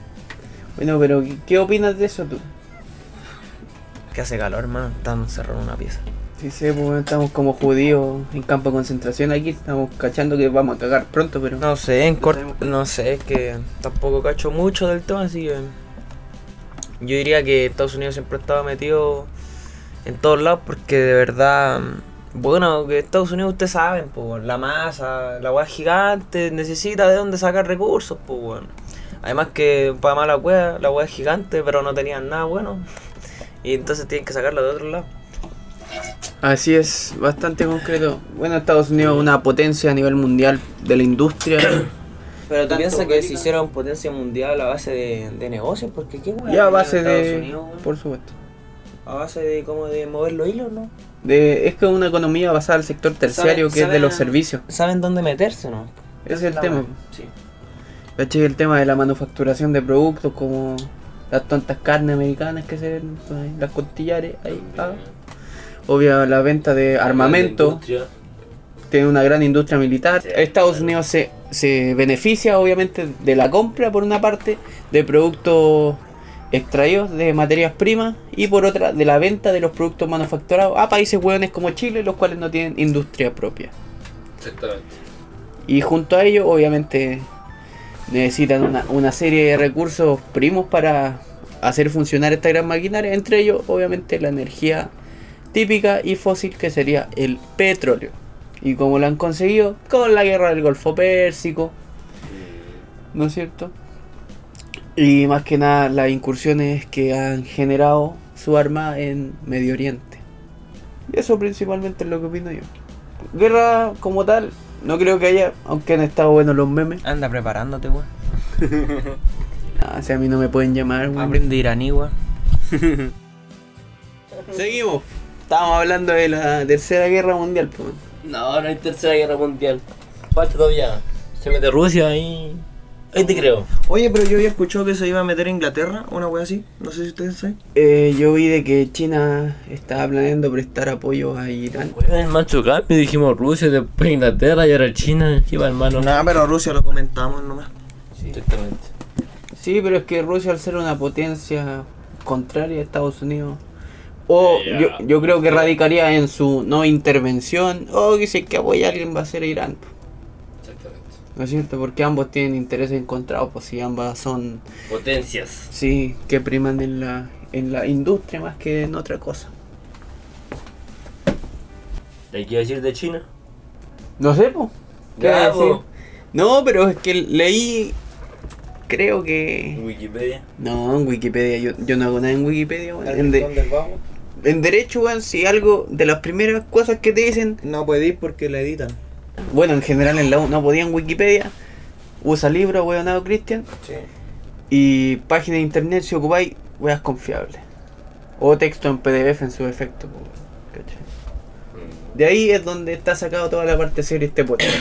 Bueno, pero ¿qué- ¿qué opinas de eso tú? Que hace calor, hermano. Estamos encerrados en una pieza. Sí, sí, pues estamos como judíos en campo de concentración aquí. Estamos cachando que vamos a cagar pronto, pero. No sé, en corto, no sé, es que tampoco cacho mucho del tema, así que yo diría que Estados Unidos siempre estaba metido en todos lados porque de verdad, bueno, que Estados Unidos ustedes saben, pues la masa, la weá gigante, necesita de dónde sacar recursos, pues bueno. Además que para mala weá, la weá es gigante, pero no tenían nada bueno. Y entonces tienen que sacarlo de otro lado. Así es, bastante concreto. Bueno, Estados Unidos es una potencia a nivel mundial de la industria. Pero tú piensas que bélica. si hicieran potencia mundial a base de, de negocios, porque qué weá y a base Estados de. Unidos? Por supuesto. A base de como de mover los hilos, ¿no? De, es que es una economía basada al sector terciario que es de los servicios. Saben dónde meterse, ¿no? Ese es el La tema. Sí. ¿Cachai? El tema de la manufacturación de productos como las tontas carnes americanas que se ven, pues, ahí, las costillares, ahí, ah. Obvio, la venta de armamento, tiene una gran industria militar. Estados Unidos se, se beneficia obviamente de la compra por una parte de productos extraídos de materias primas y por otra de la venta de los productos manufacturados a países hueones como Chile, los cuales no tienen industria propia. Exactamente. Y junto a ello, obviamente, necesitan una, una serie de recursos primos para hacer funcionar esta gran maquinaria. Entre ellos, obviamente, la energía típica y fósil que sería el petróleo. Y como lo han conseguido con la guerra del Golfo Pérsico, ¿no es cierto? Y más que nada las incursiones que han generado su arma en Medio Oriente. Y eso principalmente es lo que opino yo. Guerra como tal, no creo que haya, aunque han estado buenos los memes. Anda preparándote, weón. Ah, si a mí no me pueden llamar, weón. Aprende iraní, weón. Seguimos. Estábamos hablando de la tercera guerra mundial, pues. No, no hay tercera guerra mundial. Falta todavía. Se mete Rusia ahí. Ahí te creo. Oye, pero yo había escuchado que se iba a meter a Inglaterra, una wea así. No sé si ustedes saben. Eh, yo vi de que China estaba planeando prestar apoyo a Irán. Weón, el macho cambio. Dijimos Rusia, después Inglaterra y ahora China. ¿Qué va, hermano? Nada, pero Rusia lo comentamos nomás. Exactamente. Sí, pero es que Rusia al ser una potencia contraria a Estados Unidos, o yo, yo creo que radicaría en su no intervención, o que si hay que apoyar a alguien va a ser Irán. ¿No es cierto? Porque ambos tienen intereses encontrados, pues si ambas son, Potencias. sí, que priman en la, en la industria más que en otra cosa. ¿De qué iba a decir de China? No sé, pues. No, pero es que leí, creo que... Wikipedia. No, en Wikipedia, yo, yo no hago nada en Wikipedia, weón. En, de- derecho, weón, si algo de las primeras cosas que te dicen, No puede ir porque la editan. Bueno, en general en la U no podía en Wikipedia, usa libro, weonado Cristian, Sí. y página de internet si ocupáis, weas confiables. O texto en PDF en su efecto. De ahí es donde está sacado toda la parte seria este podcast.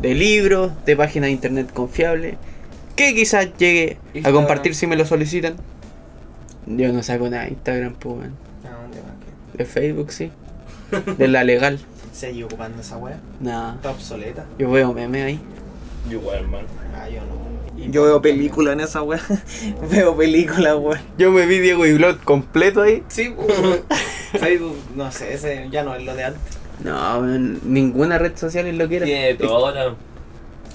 De libros, de páginas de internet confiables, que quizás llegue a compartir si me lo solicitan. Yo no saco nada de Instagram, pues. De Facebook, sí. De la legal. ¿Seguí ocupando esa wea? Nada. Está obsoleta. Yo veo memes ahí. Yo igual, hermano. Ah, yo no. Yo veo películas en esa wea. veo películas, wea. Yo me vi Diego y Blot completo ahí. Sí, Facebook, no sé, ese ya no es lo de antes. No, weón, ninguna red social es lo que era. Tiene todo ahora.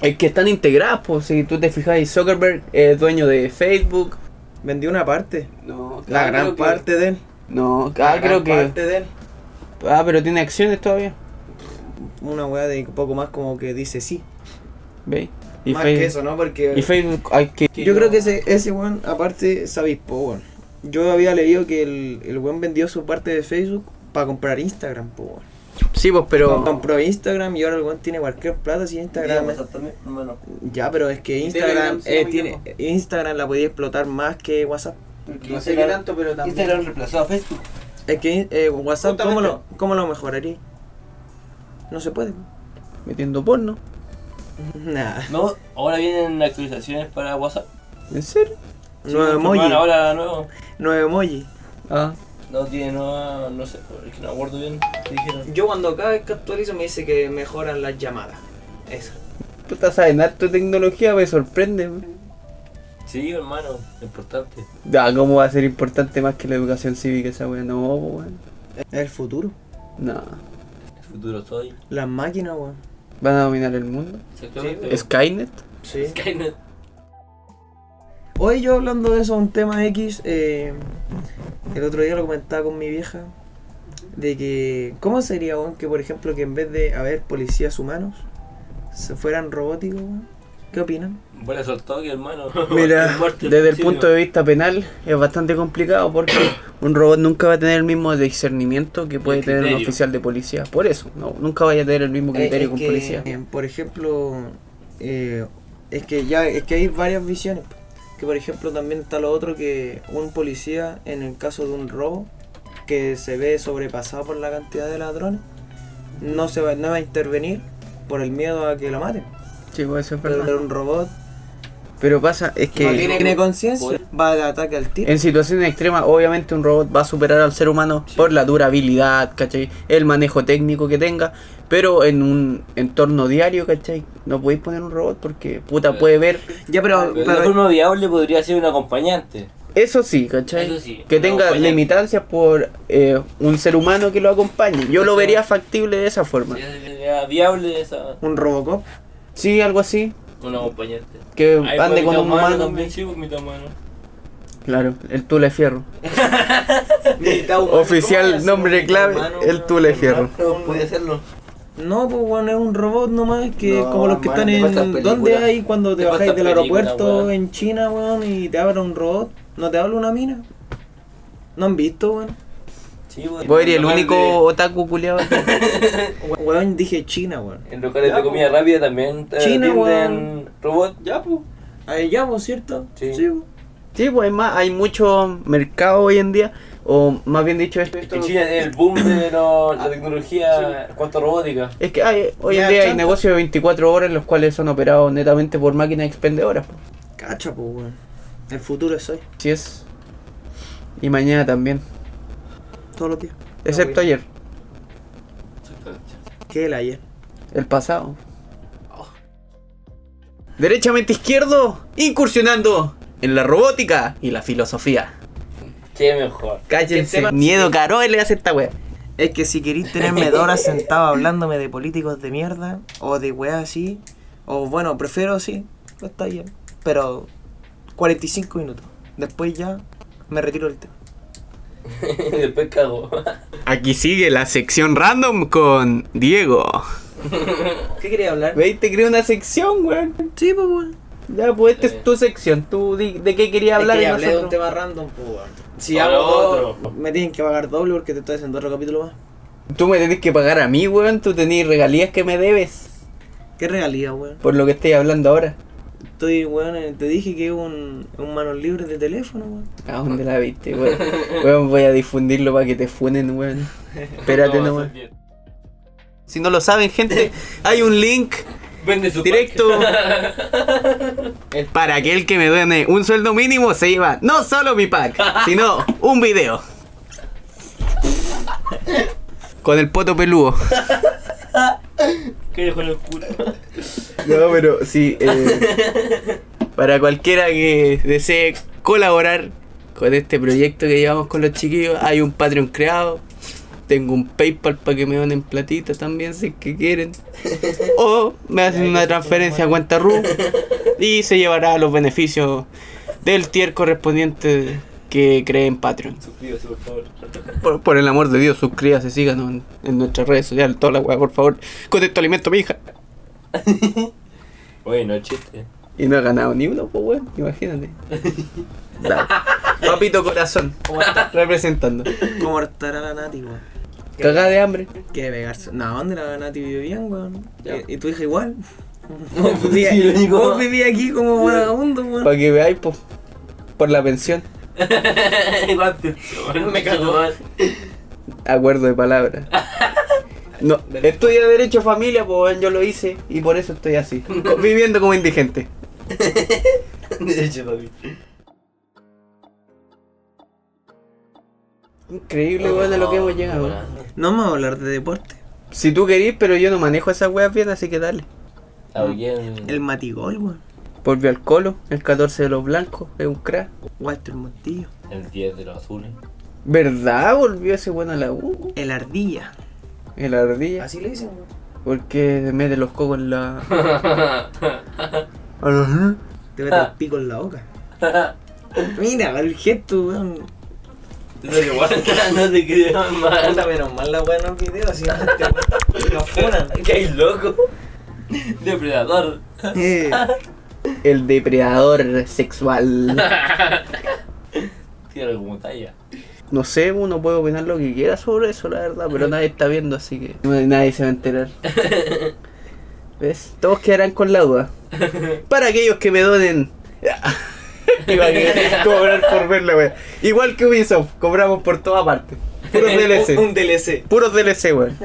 Es que están integradas, pues si tú te fijas, Zuckerberg es dueño de Facebook. Vendió una parte. No, La gran parte de él. No, La ah, creo gran que. parte de él. Ah, pero tiene acciones todavía. Una wea de poco más como que dice sí. ¿Veis? Y, más Face- que eso, ¿no? Porque y Facebook hay que. yo creo que ese, ese weón, aparte, se avispó, weón. Yo había leído que el, el weón vendió su parte de Facebook para comprar Instagram, po, weón. Sí, pues, pero. Compró Instagram y ahora el weón tiene cualquier plata si Instagram. Ya, pero es que Instagram eh, tiene Instagram la podía explotar más que WhatsApp. No sé qué tanto, pero también. Instagram reemplazó a Facebook. Es que eh, WhatsApp, ¿cómo lo, ¿cómo lo mejoraría? No se puede. Metiendo porno. Nada. No, ahora vienen actualizaciones para WhatsApp. ¿En serio? Nuevo confirmaron emoji. Ahora nuevo. Nuevo emoji. Ah. No tiene nueva, no sé, es que no me acuerdo bien qué dijeron. Yo cuando cada vez que actualizo me dice que mejoran las llamadas. Eso. Puta, sabes, harto de tecnología me sorprende. Sí, hermano, importante. Ya, ¿cómo va a ser importante más que la educación cívica esa weá? No, weón. Es el futuro. No. Futuro soy. Las máquinas, weón. ¿Van a dominar el mundo? Exactamente. ¿Skynet? Sí. Skynet. Hoy yo hablando de eso, un tema X, eh, el otro día lo comentaba con mi vieja, de que, ¿cómo sería, weón, que por ejemplo que en vez de haber policías humanos, se fueran robóticos, weón? ¿Qué opinan? Buena soltado que hermano. Mira, desde el punto de vista penal es bastante complicado porque un robot nunca va a tener el mismo discernimiento que puede tener un criterio. oficial de policía. Por eso, no, nunca vaya a tener el mismo criterio Eh, es que un policía. eh, por ejemplo, eh, es que ya es que hay varias visiones. Que por ejemplo también está lo otro que un policía en el caso de un robo que se ve sobrepasado por la cantidad de ladrones no se va, no va a intervenir por el miedo a que lo maten. Sí, pues eso es Pero verdad. un robot Pero pasa, es que No tiene conciencia, va de ataque al tiro. en situaciones extremas, obviamente un robot va a superar al ser humano por la durabilidad, ¿cachai? El manejo técnico que tenga. Pero en un entorno diario, ¿cachai? No podéis poner un robot porque puta puede ver. Ya, pero, Pero de forma viable podría ser un acompañante. Eso sí, ¿cachai? Eso sí, que tenga limitancias por eh, un ser humano que lo acompañe. Yo lo vería factible de esa forma. Sería viable esa, un Robocop. Sí, algo así. un acompañante. Que Ahí ande puede con un humano. también, sí, pues, mitad humano. Claro, el Tule Fierro. Oficial nombre clave, el Tule Fierro. Puede hacerlo. No, pues bueno, es un robot nomás que No, como los que man, están en... ¿Dónde hay cuando te Te bajáis del aeropuerto weón. en China, weón, y te abra un robot? ¿No te habla una mina? ¿No han visto, weón? Sí, pues, Vos eres el en único locales otaku culiado. We- Weón, dije China, weón. de- En locales Ya, de pues. comida rápida también eh, China, weón. robot. Ya, pues. Ahí ya, pues, ¿cierto? Sí. pues. Sí, pues es más, hay mucho mercado hoy en día. O más bien dicho, esto. En China es el boom de lo- la tecnología en cuanto a robótica. Es que hay, hoy Ya, en día hay negocios de 24 horas en los cuales son operados netamente por máquinas expendedoras. pues. Cacha, pues, weón. El futuro es hoy, Así es. Y mañana también. Todos los días. Excepto ayer, ¿Qué el ayer? el pasado. Derechamente izquierdo, incursionando en la robótica y la filosofía. Qué mejor. Cállense, tema- miedo caro le hace esta wea. Es que si queréis tenerme dos horas sentado hablándome de políticos de mierda, o de weas así, o bueno, prefiero sí, está bien. Pero 45 minutos. Después ya me retiro del tema. Y después cago. Aquí sigue la sección random con Diego. ¿Qué quería hablar? ¿Veis? Te creo una sección, weón. Sí, pues weón. Ya, pues esta es tu sección. Tú di- de qué querías hablar es que y hablé de un tema random, pues weón. Si hago dos, otro. me tienen que pagar doble porque te estoy haciendo otro capítulo más. Tú me tenés que pagar a mí, weón. Tú tenés regalías que me debes. ¿Qué regalía, weón? Por lo que estoy hablando ahora. Estoy, weón, eh, te dije que es un, un manos libres de teléfono, weón. ¿A dónde la viste, weón? Weón, voy a difundirlo para que te funen, weón. Espérate No, bien. Si no lo saben, gente, hay un link Vende su directo para aquel que me done un sueldo mínimo se lleva no solo mi pack, sino un video. Con el poto peludo. Pack. Callejón oscuro. No, pero sí. eh, para cualquiera que desee colaborar con este proyecto que llevamos con los chiquillos, hay un Patreon creado. Tengo un PayPal para que me donen platita también, si es que quieren. O me hacen una transferencia a cuenta RU y se llevará los beneficios del tier correspondiente que cree en Patreon. Suscríbase, por favor. Por, por el amor de Dios, suscríbase, síganos en, en nuestras redes sociales, toda la weá, por favor. Con esto alimento mi hija. Oye, no es chiste. Y no ha ganado ni uno, pues weón, imagínate. Dale. Papito corazón, representando. ¿Cómo estará la Nati, weón? Cagada de hambre. Que pegarse. No, ¿dónde la Nati vive bien, weón? ¿Y, y tu hija igual? Vos vivías aquí como vagabundo, weón. Para que veáis, pues, por la pensión. Acuerdo de palabra. No, estudia Derecho a Familia, pues yo lo hice y por eso estoy así. Viviendo como indigente. Derecho, papi. Increíble, weón, a lo que hemos llegado. No vamos a hablar de deporte. Si tú querís, pero yo no manejo esas weas bien, así que dale. ¿A quién? El Matigol, weón. Volvió al colo, el 14 de los blancos, es un crack. Walter Montillo. El 10 de los azules. ¿Verdad? Volvió ese bueno a la U. El Ardilla. El ardilla. Así le dicen, weón. Porque mete los cocos en la. Te mete el pico en la boca. Mira, el gesto, weón. No te guardas, no te creo mal. menos mal la weá en los videos, si no te funan. Que hay loco. Depredador. El depredador sexual. Tíralo como talla. No sé, uno puede opinar lo que quiera sobre eso, la verdad, pero nadie está viendo, así que nadie se va a enterar. ¿Ves? Todos quedarán con la duda. Para aquellos que me donen. Iba a querer cobrar por verla, wey. Igual que Ubisoft, cobramos por toda parte. Puros DLC. un DLC. Puros DLC, weón.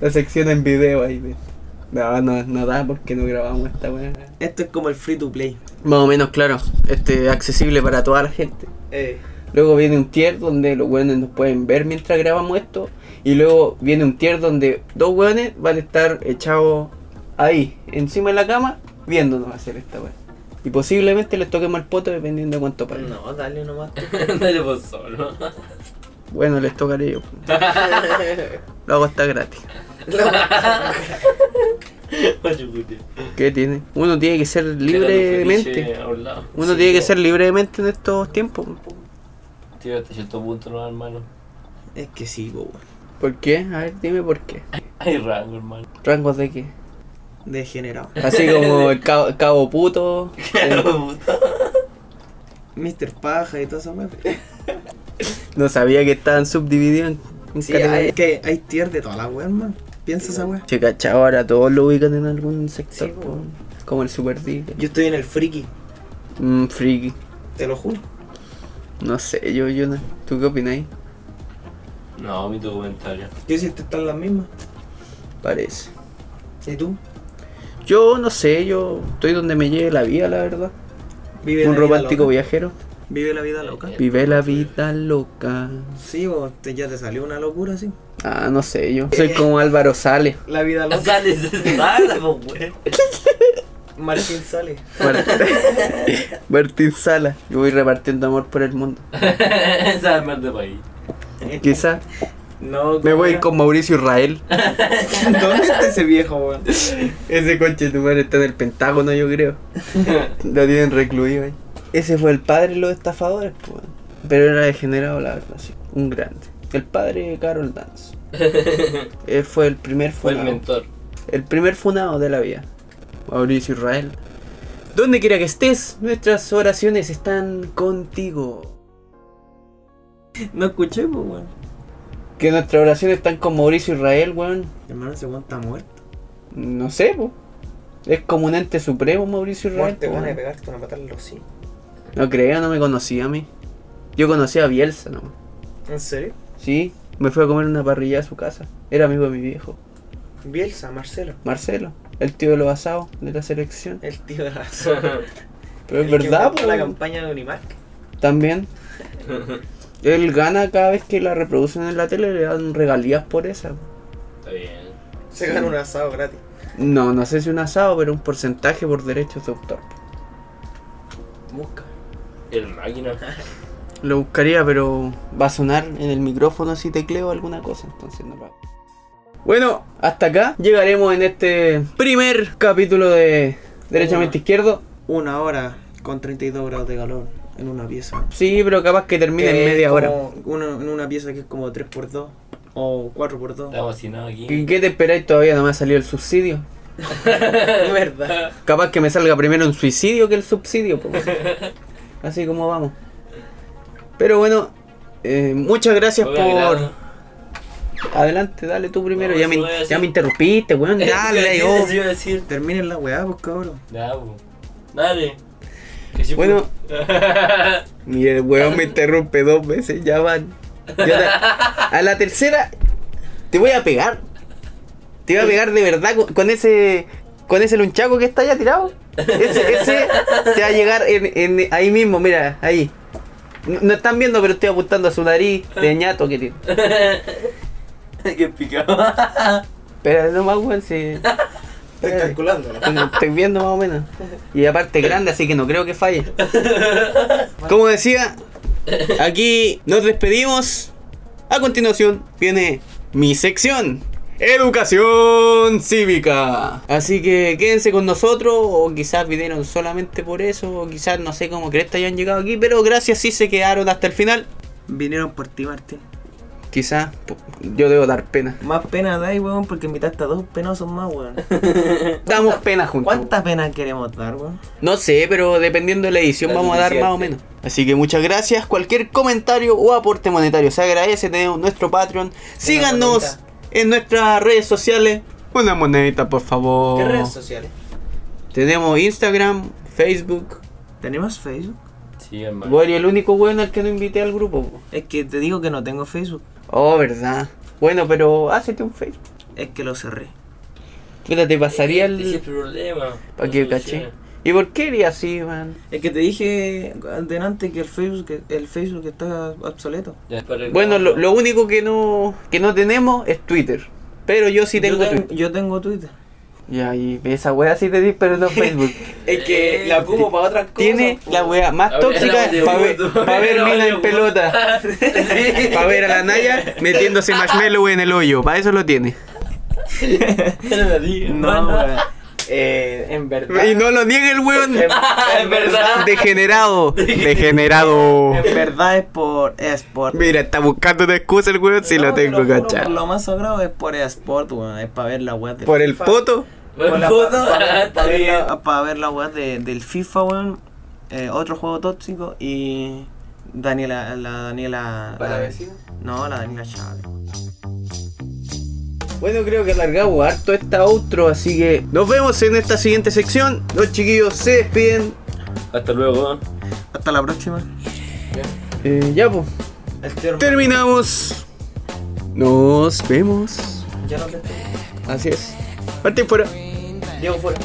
La sección en video ahí de, No, no, no da porque no grabamos esta weá. Esto es como el free to play. Más o menos, claro. Este, accesible para toda la gente. Eh, Luego viene un tier donde los weones nos pueden ver mientras grabamos esto. Y luego viene un tier donde dos weones van a estar echados ahí, encima de la cama, viéndonos hacer esta weá. Y posiblemente les toquemos el poto dependiendo de cuánto paguen. no, dale nomás. Dale vos solo. Bueno, les tocaré yo. Lo hago hasta gratis. ¿Qué tiene? Uno tiene que ser libre de mente. Uno Sí, tiene que ser libre de mente en estos tiempos. Tírate a cierto punto, no, hermano. Es que sí, po, weón. ¿Por qué? A ver, dime por qué. Hay rango, hermano. ¿Rangos de qué? Degenerado. Así como el cabo, cabo puto. el- Mr. Paja y todo eso, no sabía que estaban subdivididos en, Sí, hay, que hay tier de todas las weas, man. Piensa esa wea. Che, cachao, ahora todos lo ubican en algún sector. Sí, po. po. como el Super D. Yo estoy en el friki, Mm, friki. te lo juro. No sé, yo, yo no. ¿Tú qué opináis? No, mi comentario. Yo siento están las mismas. Parece. ¿Y tú? Yo no sé, yo estoy donde me lleve la vida, la verdad. Vive Un la vida romántico viajero. Vive la vida loca. Vive la vida loca. Sí, vos te, ya te salió una locura, sí. Ah, no sé, yo soy como Álvaro Sale. La vida loca. Sale, sale, pues, güey. Martín sale. Martín Sala. Yo voy repartiendo amor por el mundo. Esa es más de país. Quizá No, me ¿cómo voy era? con Mauricio Israel. ¿Dónde está ese viejo, weón? Ese coche tu madre está en el Pentágono, yo creo. Lo tienen recluido ahí. Ese fue el padre de los estafadores, pues. Pero era degenerado, la verdad, sí. Un grande. El padre de Carol Dance. Él fue el primer Fue el funado. mentor. El primer funado de la vida. Mauricio Israel. Donde quiera que estés, nuestras oraciones están contigo. No escuché, pues, weón. Que nuestras oraciones están con Mauricio Israel, weón. Hermano, ese weón está muerto. No sé, po. Es como un ente supremo, Mauricio Israel. Weón, de weón. pegarte una patada en los sí. No creo, no me conocía a mí. Yo conocía a Bielsa, ¿no? ¿En serio? Sí, me fui a comer una parrilla a su casa. Era amigo de mi viejo. Bielsa, Marcelo. Marcelo, el tío de los asados de la selección. El tío de la Pero es verdad, inventó la campaña de Unimark. También. Él gana cada vez que la reproducen en la tele, le dan regalías por esa. Está bien. Se gana un asado gratis. No, no sé si un asado, pero un porcentaje por derechos de autor. Busca. El máquina. Lo buscaría, pero va a sonar en el micrófono si tecleo alguna cosa, entonces no. Bueno, hasta acá llegaremos en este primer capítulo de Derechamente Izquierdo. Una hora con 32 grados de calor en una pieza. Sí, pero capaz que termine en Que media hora. en una pieza que es como 3x2 o 4x2. Estamos hacinados aquí. ¿Qué, qué te esperáis todavía? No me ha salido el subsidio. Verdad. Capaz que me salga primero un suicidio que el subsidio. Así como vamos. Pero bueno, eh, muchas gracias por... Adelante, dale tú primero. No, ya, me, ya me interrumpiste, weón. Dale, Eso oh. decir. Terminen la weá, pues cabrón. Ya, po. Dale. Sí Bueno. Mira, el weón me interrumpe dos veces, ya van. La- a la tercera te voy a pegar. Te voy a pegar de verdad con, con ese con ese lunchaco que está allá tirado. Ese, ese te va a llegar en, en- ahí mismo, mira, ahí. No no están viendo, pero estoy apuntando a su nariz de ñato que tiene. Qué picado. Espera, nomás, weón, si. Estoy Espérate. calculando. Estoy estoy viendo más o menos. Y aparte grande, así que no creo que falle. Como decía, aquí nos despedimos. A continuación viene mi sección. Educación cívica. Así que quédense con nosotros. O quizás vinieron solamente por eso. O quizás no sé cómo crees que hayan llegado aquí. Pero gracias si se quedaron hasta el final. Vinieron por ti, Martín. Quizás yo debo dar pena. Más pena dais, weón, porque invitaste a dos penosos más, weón. Damos pena juntos. ¿Cuántas penas queremos dar, weón? No sé, pero dependiendo de la edición vamos a dar más o menos. Así que muchas gracias. Cualquier comentario o aporte monetario se agradece. Tenemos nuestro Patreon. Síganos. En nuestras redes sociales. Una monedita, por favor. ¿Qué redes sociales? Tenemos Instagram, Facebook. ¿Tenemos Facebook? Sí, hermano. Eres el único bueno al que no invité al grupo. po. Es que te digo que no tengo Facebook. Oh, verdad. Bueno, pero hácete un Facebook. Es que lo cerré. Puta, te pasaría Ese es el el. problema. ¿Para No qué, soluciona. ¿Y por qué eres así, man? Es que te dije delante que el Facebook, el Facebook está obsoleto. Bueno, lo, lo único que no, que no tenemos es Twitter. Pero yo sí tengo yo, ten- Twitter. yo tengo Twitter. Ya, y esa wea sí te di, pero no Facebook. Es que la ocupo para otras cosas. Tiene po. la wea más tóxica para ver, pa' ver mina en pelota. Para ver a la Naya metiéndose marshmallow en el hoyo. Para eso lo tiene. No, weón. Eh, en verdad. Y no lo niega el weón. En, en verdad. Degenerado. Degenerado. En verdad es por eSport. Mira, está buscando una excusa el weón si No, lo te tengo, cachado. Lo más sagrado es por eSport, weón. Es para ver la web de Por el poto. Por la- Foto, pa- pa- está pa ver la- ver la web de, del FIFA, weón. Eh, otro juego tóxico y Daniela, la Daniela. ¿Para la- la vecina? No, la Daniela Chávez. Bueno, creo que alargamos harto esta outro, así que nos vemos en esta siguiente sección. Los chiquillos se despiden. Hasta luego. Hasta la próxima. Eh, ya, pues. Terminamos. Nos vemos. Ya no te Así es. Martín fuera. Diego fuera.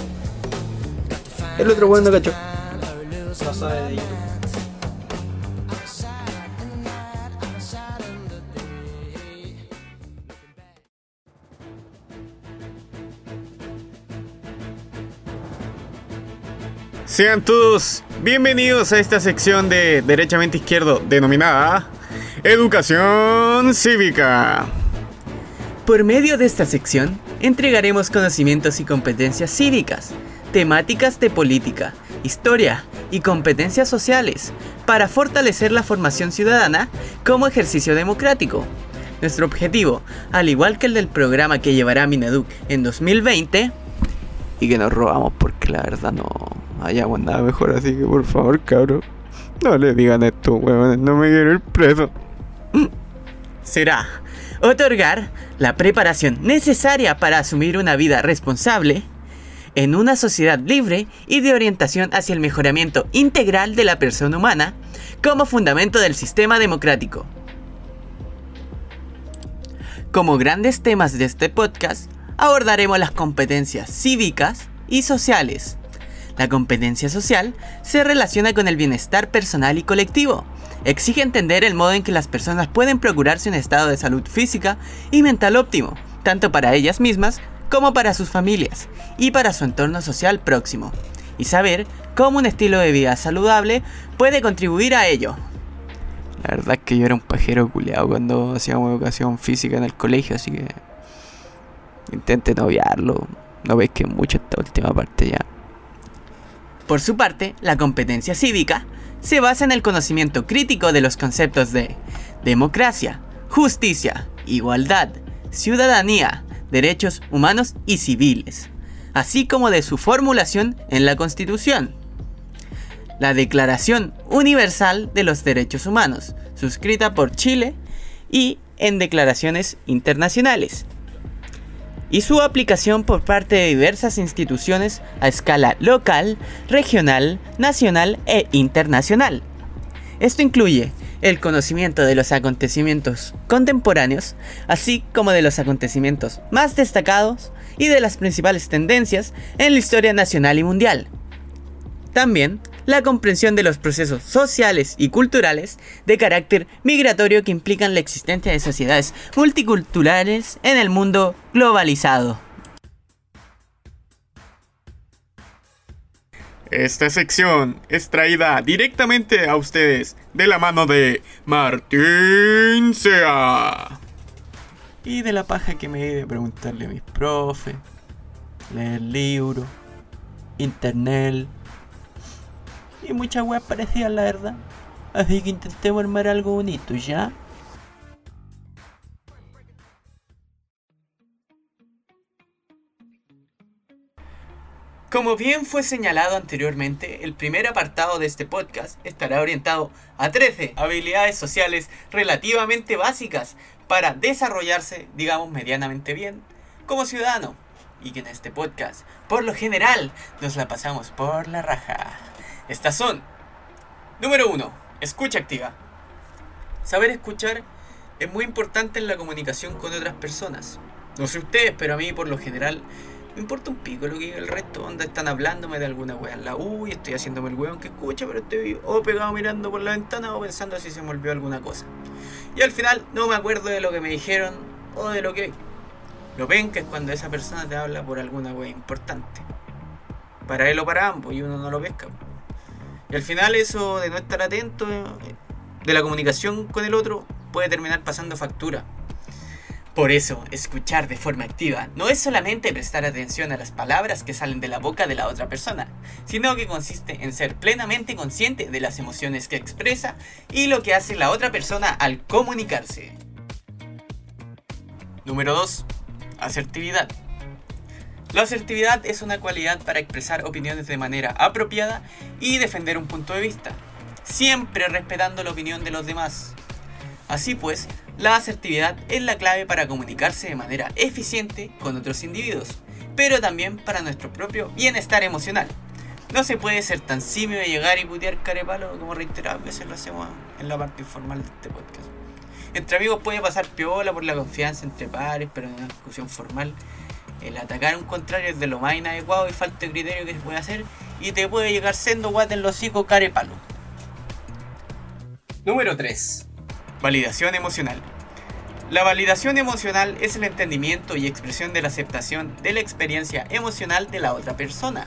El otro weón no cachó. No sabe de YouTube. Sean todos bienvenidos a esta sección de Derechamente Izquierdo denominada Educación Cívica. Por medio de esta sección entregaremos conocimientos y competencias cívicas, temáticas de política, historia y competencias sociales para fortalecer la formación ciudadana como ejercicio democrático. Nuestro objetivo, al igual que el del programa que llevará Mineduc en 2020, y que nos robamos porque la verdad no hayamos nada mejor, así que por favor, cabrón, no le digan esto, huevones, no me quiero ir preso. Será otorgar la preparación necesaria para asumir una vida responsable en una sociedad libre y de orientación hacia el mejoramiento integral de la persona humana como fundamento del sistema democrático. Como grandes temas de este podcast, abordaremos las competencias cívicas y sociales. La competencia social se relaciona con el bienestar personal y colectivo. Exige entender el modo en que las personas pueden procurarse un estado de salud física y mental óptimo, tanto para ellas mismas como para sus familias y para su entorno social próximo, y saber cómo un estilo de vida saludable puede contribuir a ello. La verdad es que yo era un pajero culeado cuando hacíamos educación física en el colegio, así que intenten obviarlo. No veis que mucho esta última parte ya. Por su parte, la competencia cívica se basa en el conocimiento crítico de los conceptos de democracia, justicia, igualdad, ciudadanía, derechos humanos y civiles, así como de su formulación en la Constitución. La Declaración Universal de los Derechos Humanos, suscrita por Chile y en declaraciones internacionales, y su aplicación por parte de diversas instituciones a escala local, regional, nacional e internacional. Esto incluye el conocimiento de los acontecimientos contemporáneos, así como de los acontecimientos más destacados y de las principales tendencias en la historia nacional y mundial. También la comprensión de los procesos sociales y culturales de carácter migratorio que implican la existencia de sociedades multiculturales en el mundo globalizado. Esta sección es traída directamente a ustedes de la mano de Martín Sea. Y de la paja que me di de preguntarle a mis profes, leer libros, internet y muchas weas parecidas, la verdad. Así que intentemos armar algo bonito, ¿ya? Como bien fue señalado anteriormente, el primer apartado de este podcast estará orientado a 13 habilidades sociales relativamente básicas para desarrollarse, digamos, medianamente bien como ciudadano. Y que en este podcast, por lo general, nos la pasamos por la raja. Estas son. Número 1. Escucha activa. Saber escuchar es muy importante en la comunicación con otras personas. No sé ustedes, pero a mí por lo general Me importa un pico lo que diga el resto, donde están hablándome de alguna wea en la U y estoy haciéndome el weón que escucha, pero estoy o pegado mirando por la ventana o pensando si se me olvidó alguna cosa. Y al final no me acuerdo de lo que me dijeron o de lo que... Lo ven que es cuando esa persona te habla por alguna wea importante. Para él o para ambos y uno no lo pesca. Y al final eso de no estar atento eh, de la comunicación con el otro puede terminar pasando factura. Por eso, escuchar de forma activa no es solamente prestar atención a las palabras que salen de la boca de la otra persona, sino que consiste en ser plenamente consciente de las emociones que expresa y lo que hace la otra persona al comunicarse. Número 2. Asertividad. La asertividad es una cualidad para expresar opiniones de manera apropiada y defender un punto de vista, siempre respetando la opinión de los demás. Así pues, la asertividad es la clave para comunicarse de manera eficiente con otros individuos, pero también para nuestro propio bienestar emocional. No se puede ser tan simio de llegar y putear carepalo como reiteradas veces lo hacemos en la parte informal de este podcast. Entre amigos puede pasar piola por la confianza entre pares, pero en una discusión formal el atacar a un contrario es de lo más inadecuado y falta de criterio que se puede hacer y te puede llegar siendo guate en los hocico carepalo. Número 3. Validación emocional. La validación emocional es el entendimiento y expresión de la aceptación de la experiencia emocional de la otra persona.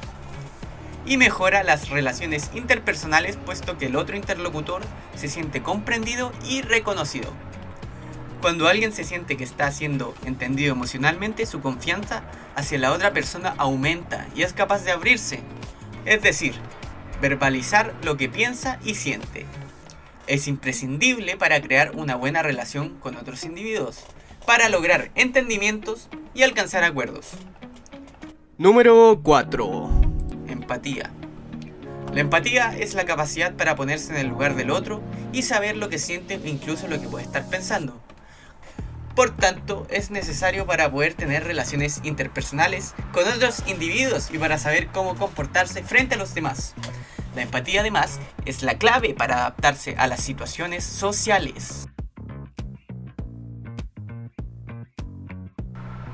Y mejora las relaciones interpersonales puesto que el otro interlocutor se siente comprendido y reconocido. Cuando alguien se siente que está siendo entendido emocionalmente, su confianza hacia la otra persona aumenta y es capaz de abrirse. Es decir, verbalizar lo que piensa y siente es imprescindible para crear una buena relación con otros individuos, para lograr entendimientos y alcanzar acuerdos. Número 4. Empatía. La empatía es la capacidad para ponerse en el lugar del otro y saber lo que siente e incluso lo que puede estar pensando. Por tanto, es necesario para poder tener relaciones interpersonales con otros individuos y para saber cómo comportarse frente a los demás. La empatía además es la clave para adaptarse a las situaciones sociales.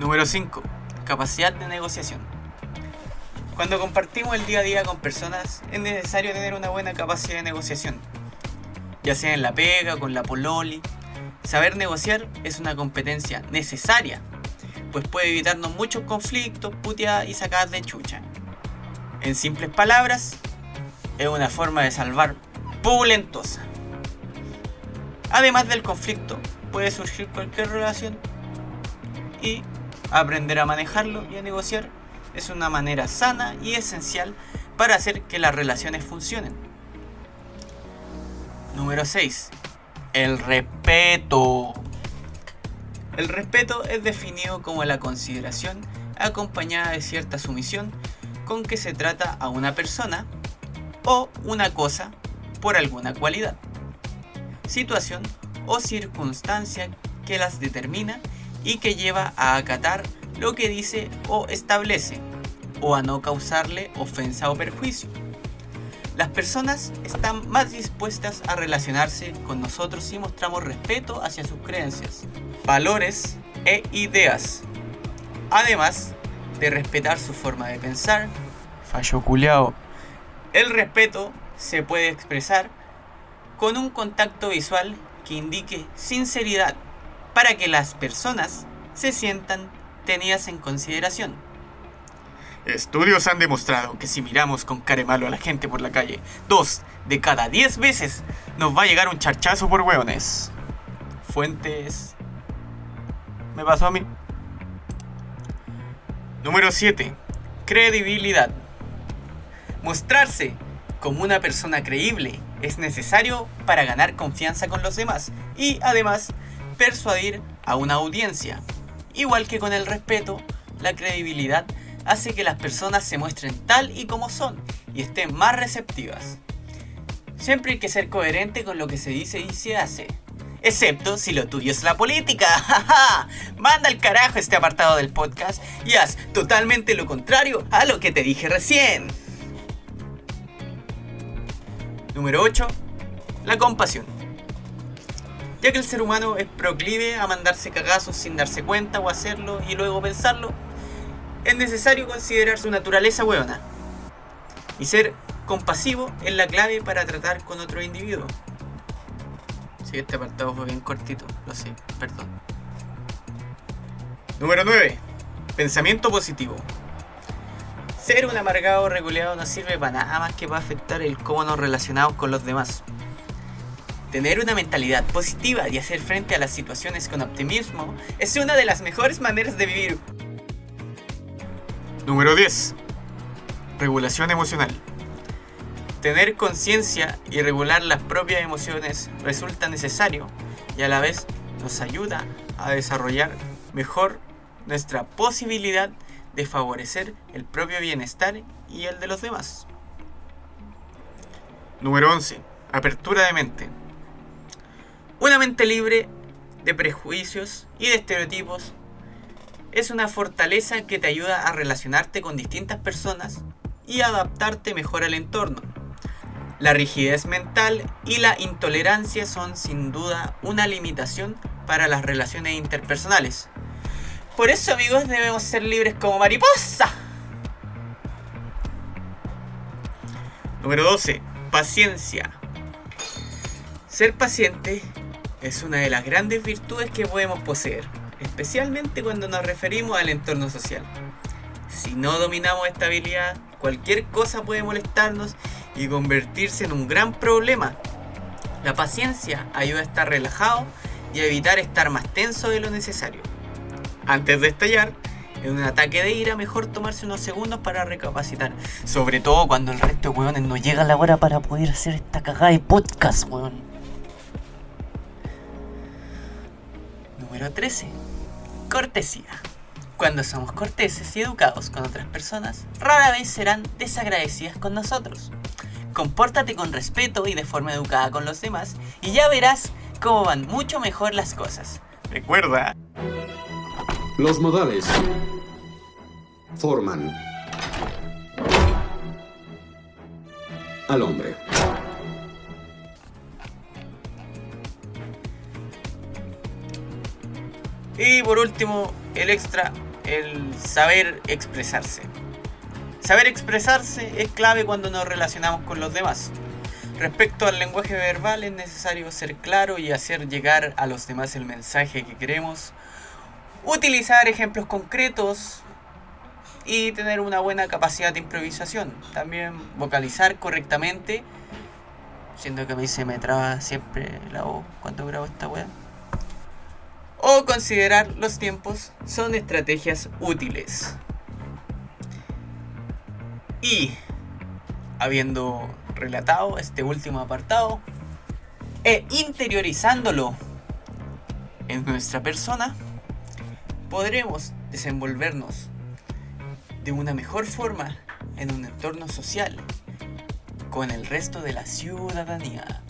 Número 5. Capacidad de negociación. Cuando compartimos el día a día con personas es necesario tener una buena capacidad de negociación. Ya sea en la pega, con la pololi. Saber negociar es una competencia necesaria, pues puede evitarnos muchos conflictos, puteadas y sacadas de chucha. En simples palabras, es una forma de salvar pulentosa. Además del conflicto, puede surgir cualquier relación y aprender a manejarlo y a negociar es una manera sana y esencial para hacer que las relaciones funcionen. Número 6. El respeto. El respeto es definido como la consideración acompañada de cierta sumisión con que se trata a una persona o una cosa por alguna cualidad, situación o circunstancia que las determina y que lleva a acatar lo que dice o establece, o a no causarle ofensa o perjuicio. Las personas están más dispuestas a relacionarse con nosotros si mostramos respeto hacia sus creencias, valores e ideas, además de respetar su forma de pensar, fallo culiao, el respeto se puede expresar con un contacto visual que indique sinceridad para que las personas se sientan tenidas en consideración. Estudios han demostrado que si miramos con care malo a la gente por la calle, dos de cada diez veces nos va a llegar un charchazo por hueones. Fuentes. Me pasó a mí. Número 7. Credibilidad. Mostrarse como una persona creíble es necesario para ganar confianza con los demás y además persuadir a una audiencia. Igual que con el respeto, la credibilidad hace que las personas se muestren tal y como son y estén más receptivas. Siempre hay que ser coherente con lo que se dice y se hace. Excepto si lo tuyo es la política. Manda al carajo este apartado del podcast y haz totalmente lo contrario a lo que te dije recién. Número 8. La compasión. Ya que el ser humano es proclive a mandarse cagazos sin darse cuenta o hacerlo y luego pensarlo, es necesario considerar su naturaleza hueona. Y ser compasivo es la clave para tratar con otro individuo. Sí, este apartado fue bien cortito, lo sé, perdón. Número 9. Pensamiento positivo. Ser un amargado regulado no sirve para nada más que para afectar el cómo nos relacionamos con los demás. Tener una mentalidad positiva y hacer frente a las situaciones con optimismo es una de las mejores maneras de vivir. Número 10. Regulación emocional. Tener conciencia y regular las propias emociones resulta necesario y a la vez nos ayuda a desarrollar mejor nuestra posibilidad de favorecer el propio bienestar y el de los demás. Número 11. Apertura de mente. Una mente libre de prejuicios y de estereotipos es una fortaleza que te ayuda a relacionarte con distintas personas y adaptarte mejor al entorno. La rigidez mental y la intolerancia son sin duda una limitación para las relaciones interpersonales. Por eso amigos debemos ser libres como mariposa. Número 12. Paciencia. Ser paciente es una de las grandes virtudes que podemos poseer, especialmente cuando nos referimos al entorno social. Si no dominamos esta habilidad, cualquier cosa puede molestarnos y convertirse en un gran problema. La paciencia ayuda a estar relajado y a evitar estar más tenso de lo necesario. Antes de estallar, en un ataque de ira, mejor tomarse unos segundos para recapacitar. Sobre todo cuando el resto de weones no llega la hora para poder hacer esta cagada de podcast, weón. Número 13. Cortesía. Cuando somos corteses y educados con otras personas, rara vez serán desagradecidas con nosotros. Compórtate con respeto y de forma educada con los demás y ya verás cómo van mucho mejor las cosas. Recuerda, Los modales forman al hombre. Y por último, el extra, el saber expresarse. Saber expresarse es clave cuando nos relacionamos con los demás. Respecto al lenguaje verbal es necesario ser claro y hacer llegar a los demás el mensaje que queremos. Utilizar ejemplos concretos y tener una buena capacidad de improvisación. También vocalizar correctamente. Siendo que a mí se me traba siempre la voz cuando grabo esta wea o considerar los tiempos son estrategias útiles. Y habiendo relatado este último apartado e interiorizándolo en nuestra persona, podremos desenvolvernos de una mejor forma en un entorno social con el resto de la ciudadanía.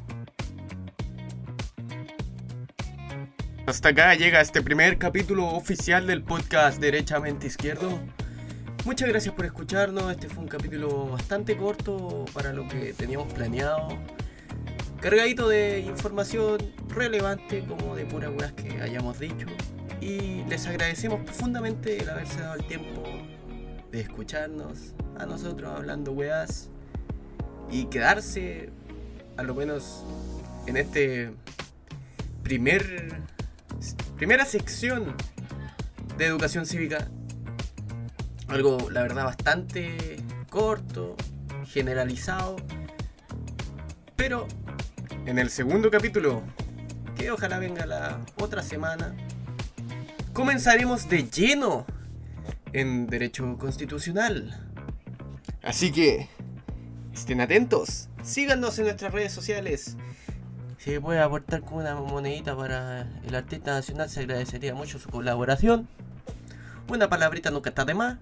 Hasta acá llega este primer capítulo oficial del podcast Derechamente Izquierdo. Muchas gracias por escucharnos. Este fue un capítulo bastante corto para lo que teníamos planeado. Cargadito de información relevante como de puras weas que hayamos dicho. Y les agradecemos profundamente el haberse dado el tiempo de escucharnos a nosotros hablando weas y quedarse a lo menos en este primer primera sección de educación cívica. Algo, la verdad, bastante corto, generalizado. Pero en el segundo capítulo, que ojalá venga la otra semana, comenzaremos de lleno en derecho constitucional. Así que estén atentos, síganos en nuestras redes sociales si puede aportar con una monedita para el artista nacional, se agradecería mucho su colaboración. Una palabrita nunca está de más.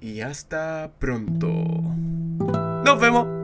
Y hasta pronto. Nos vemos.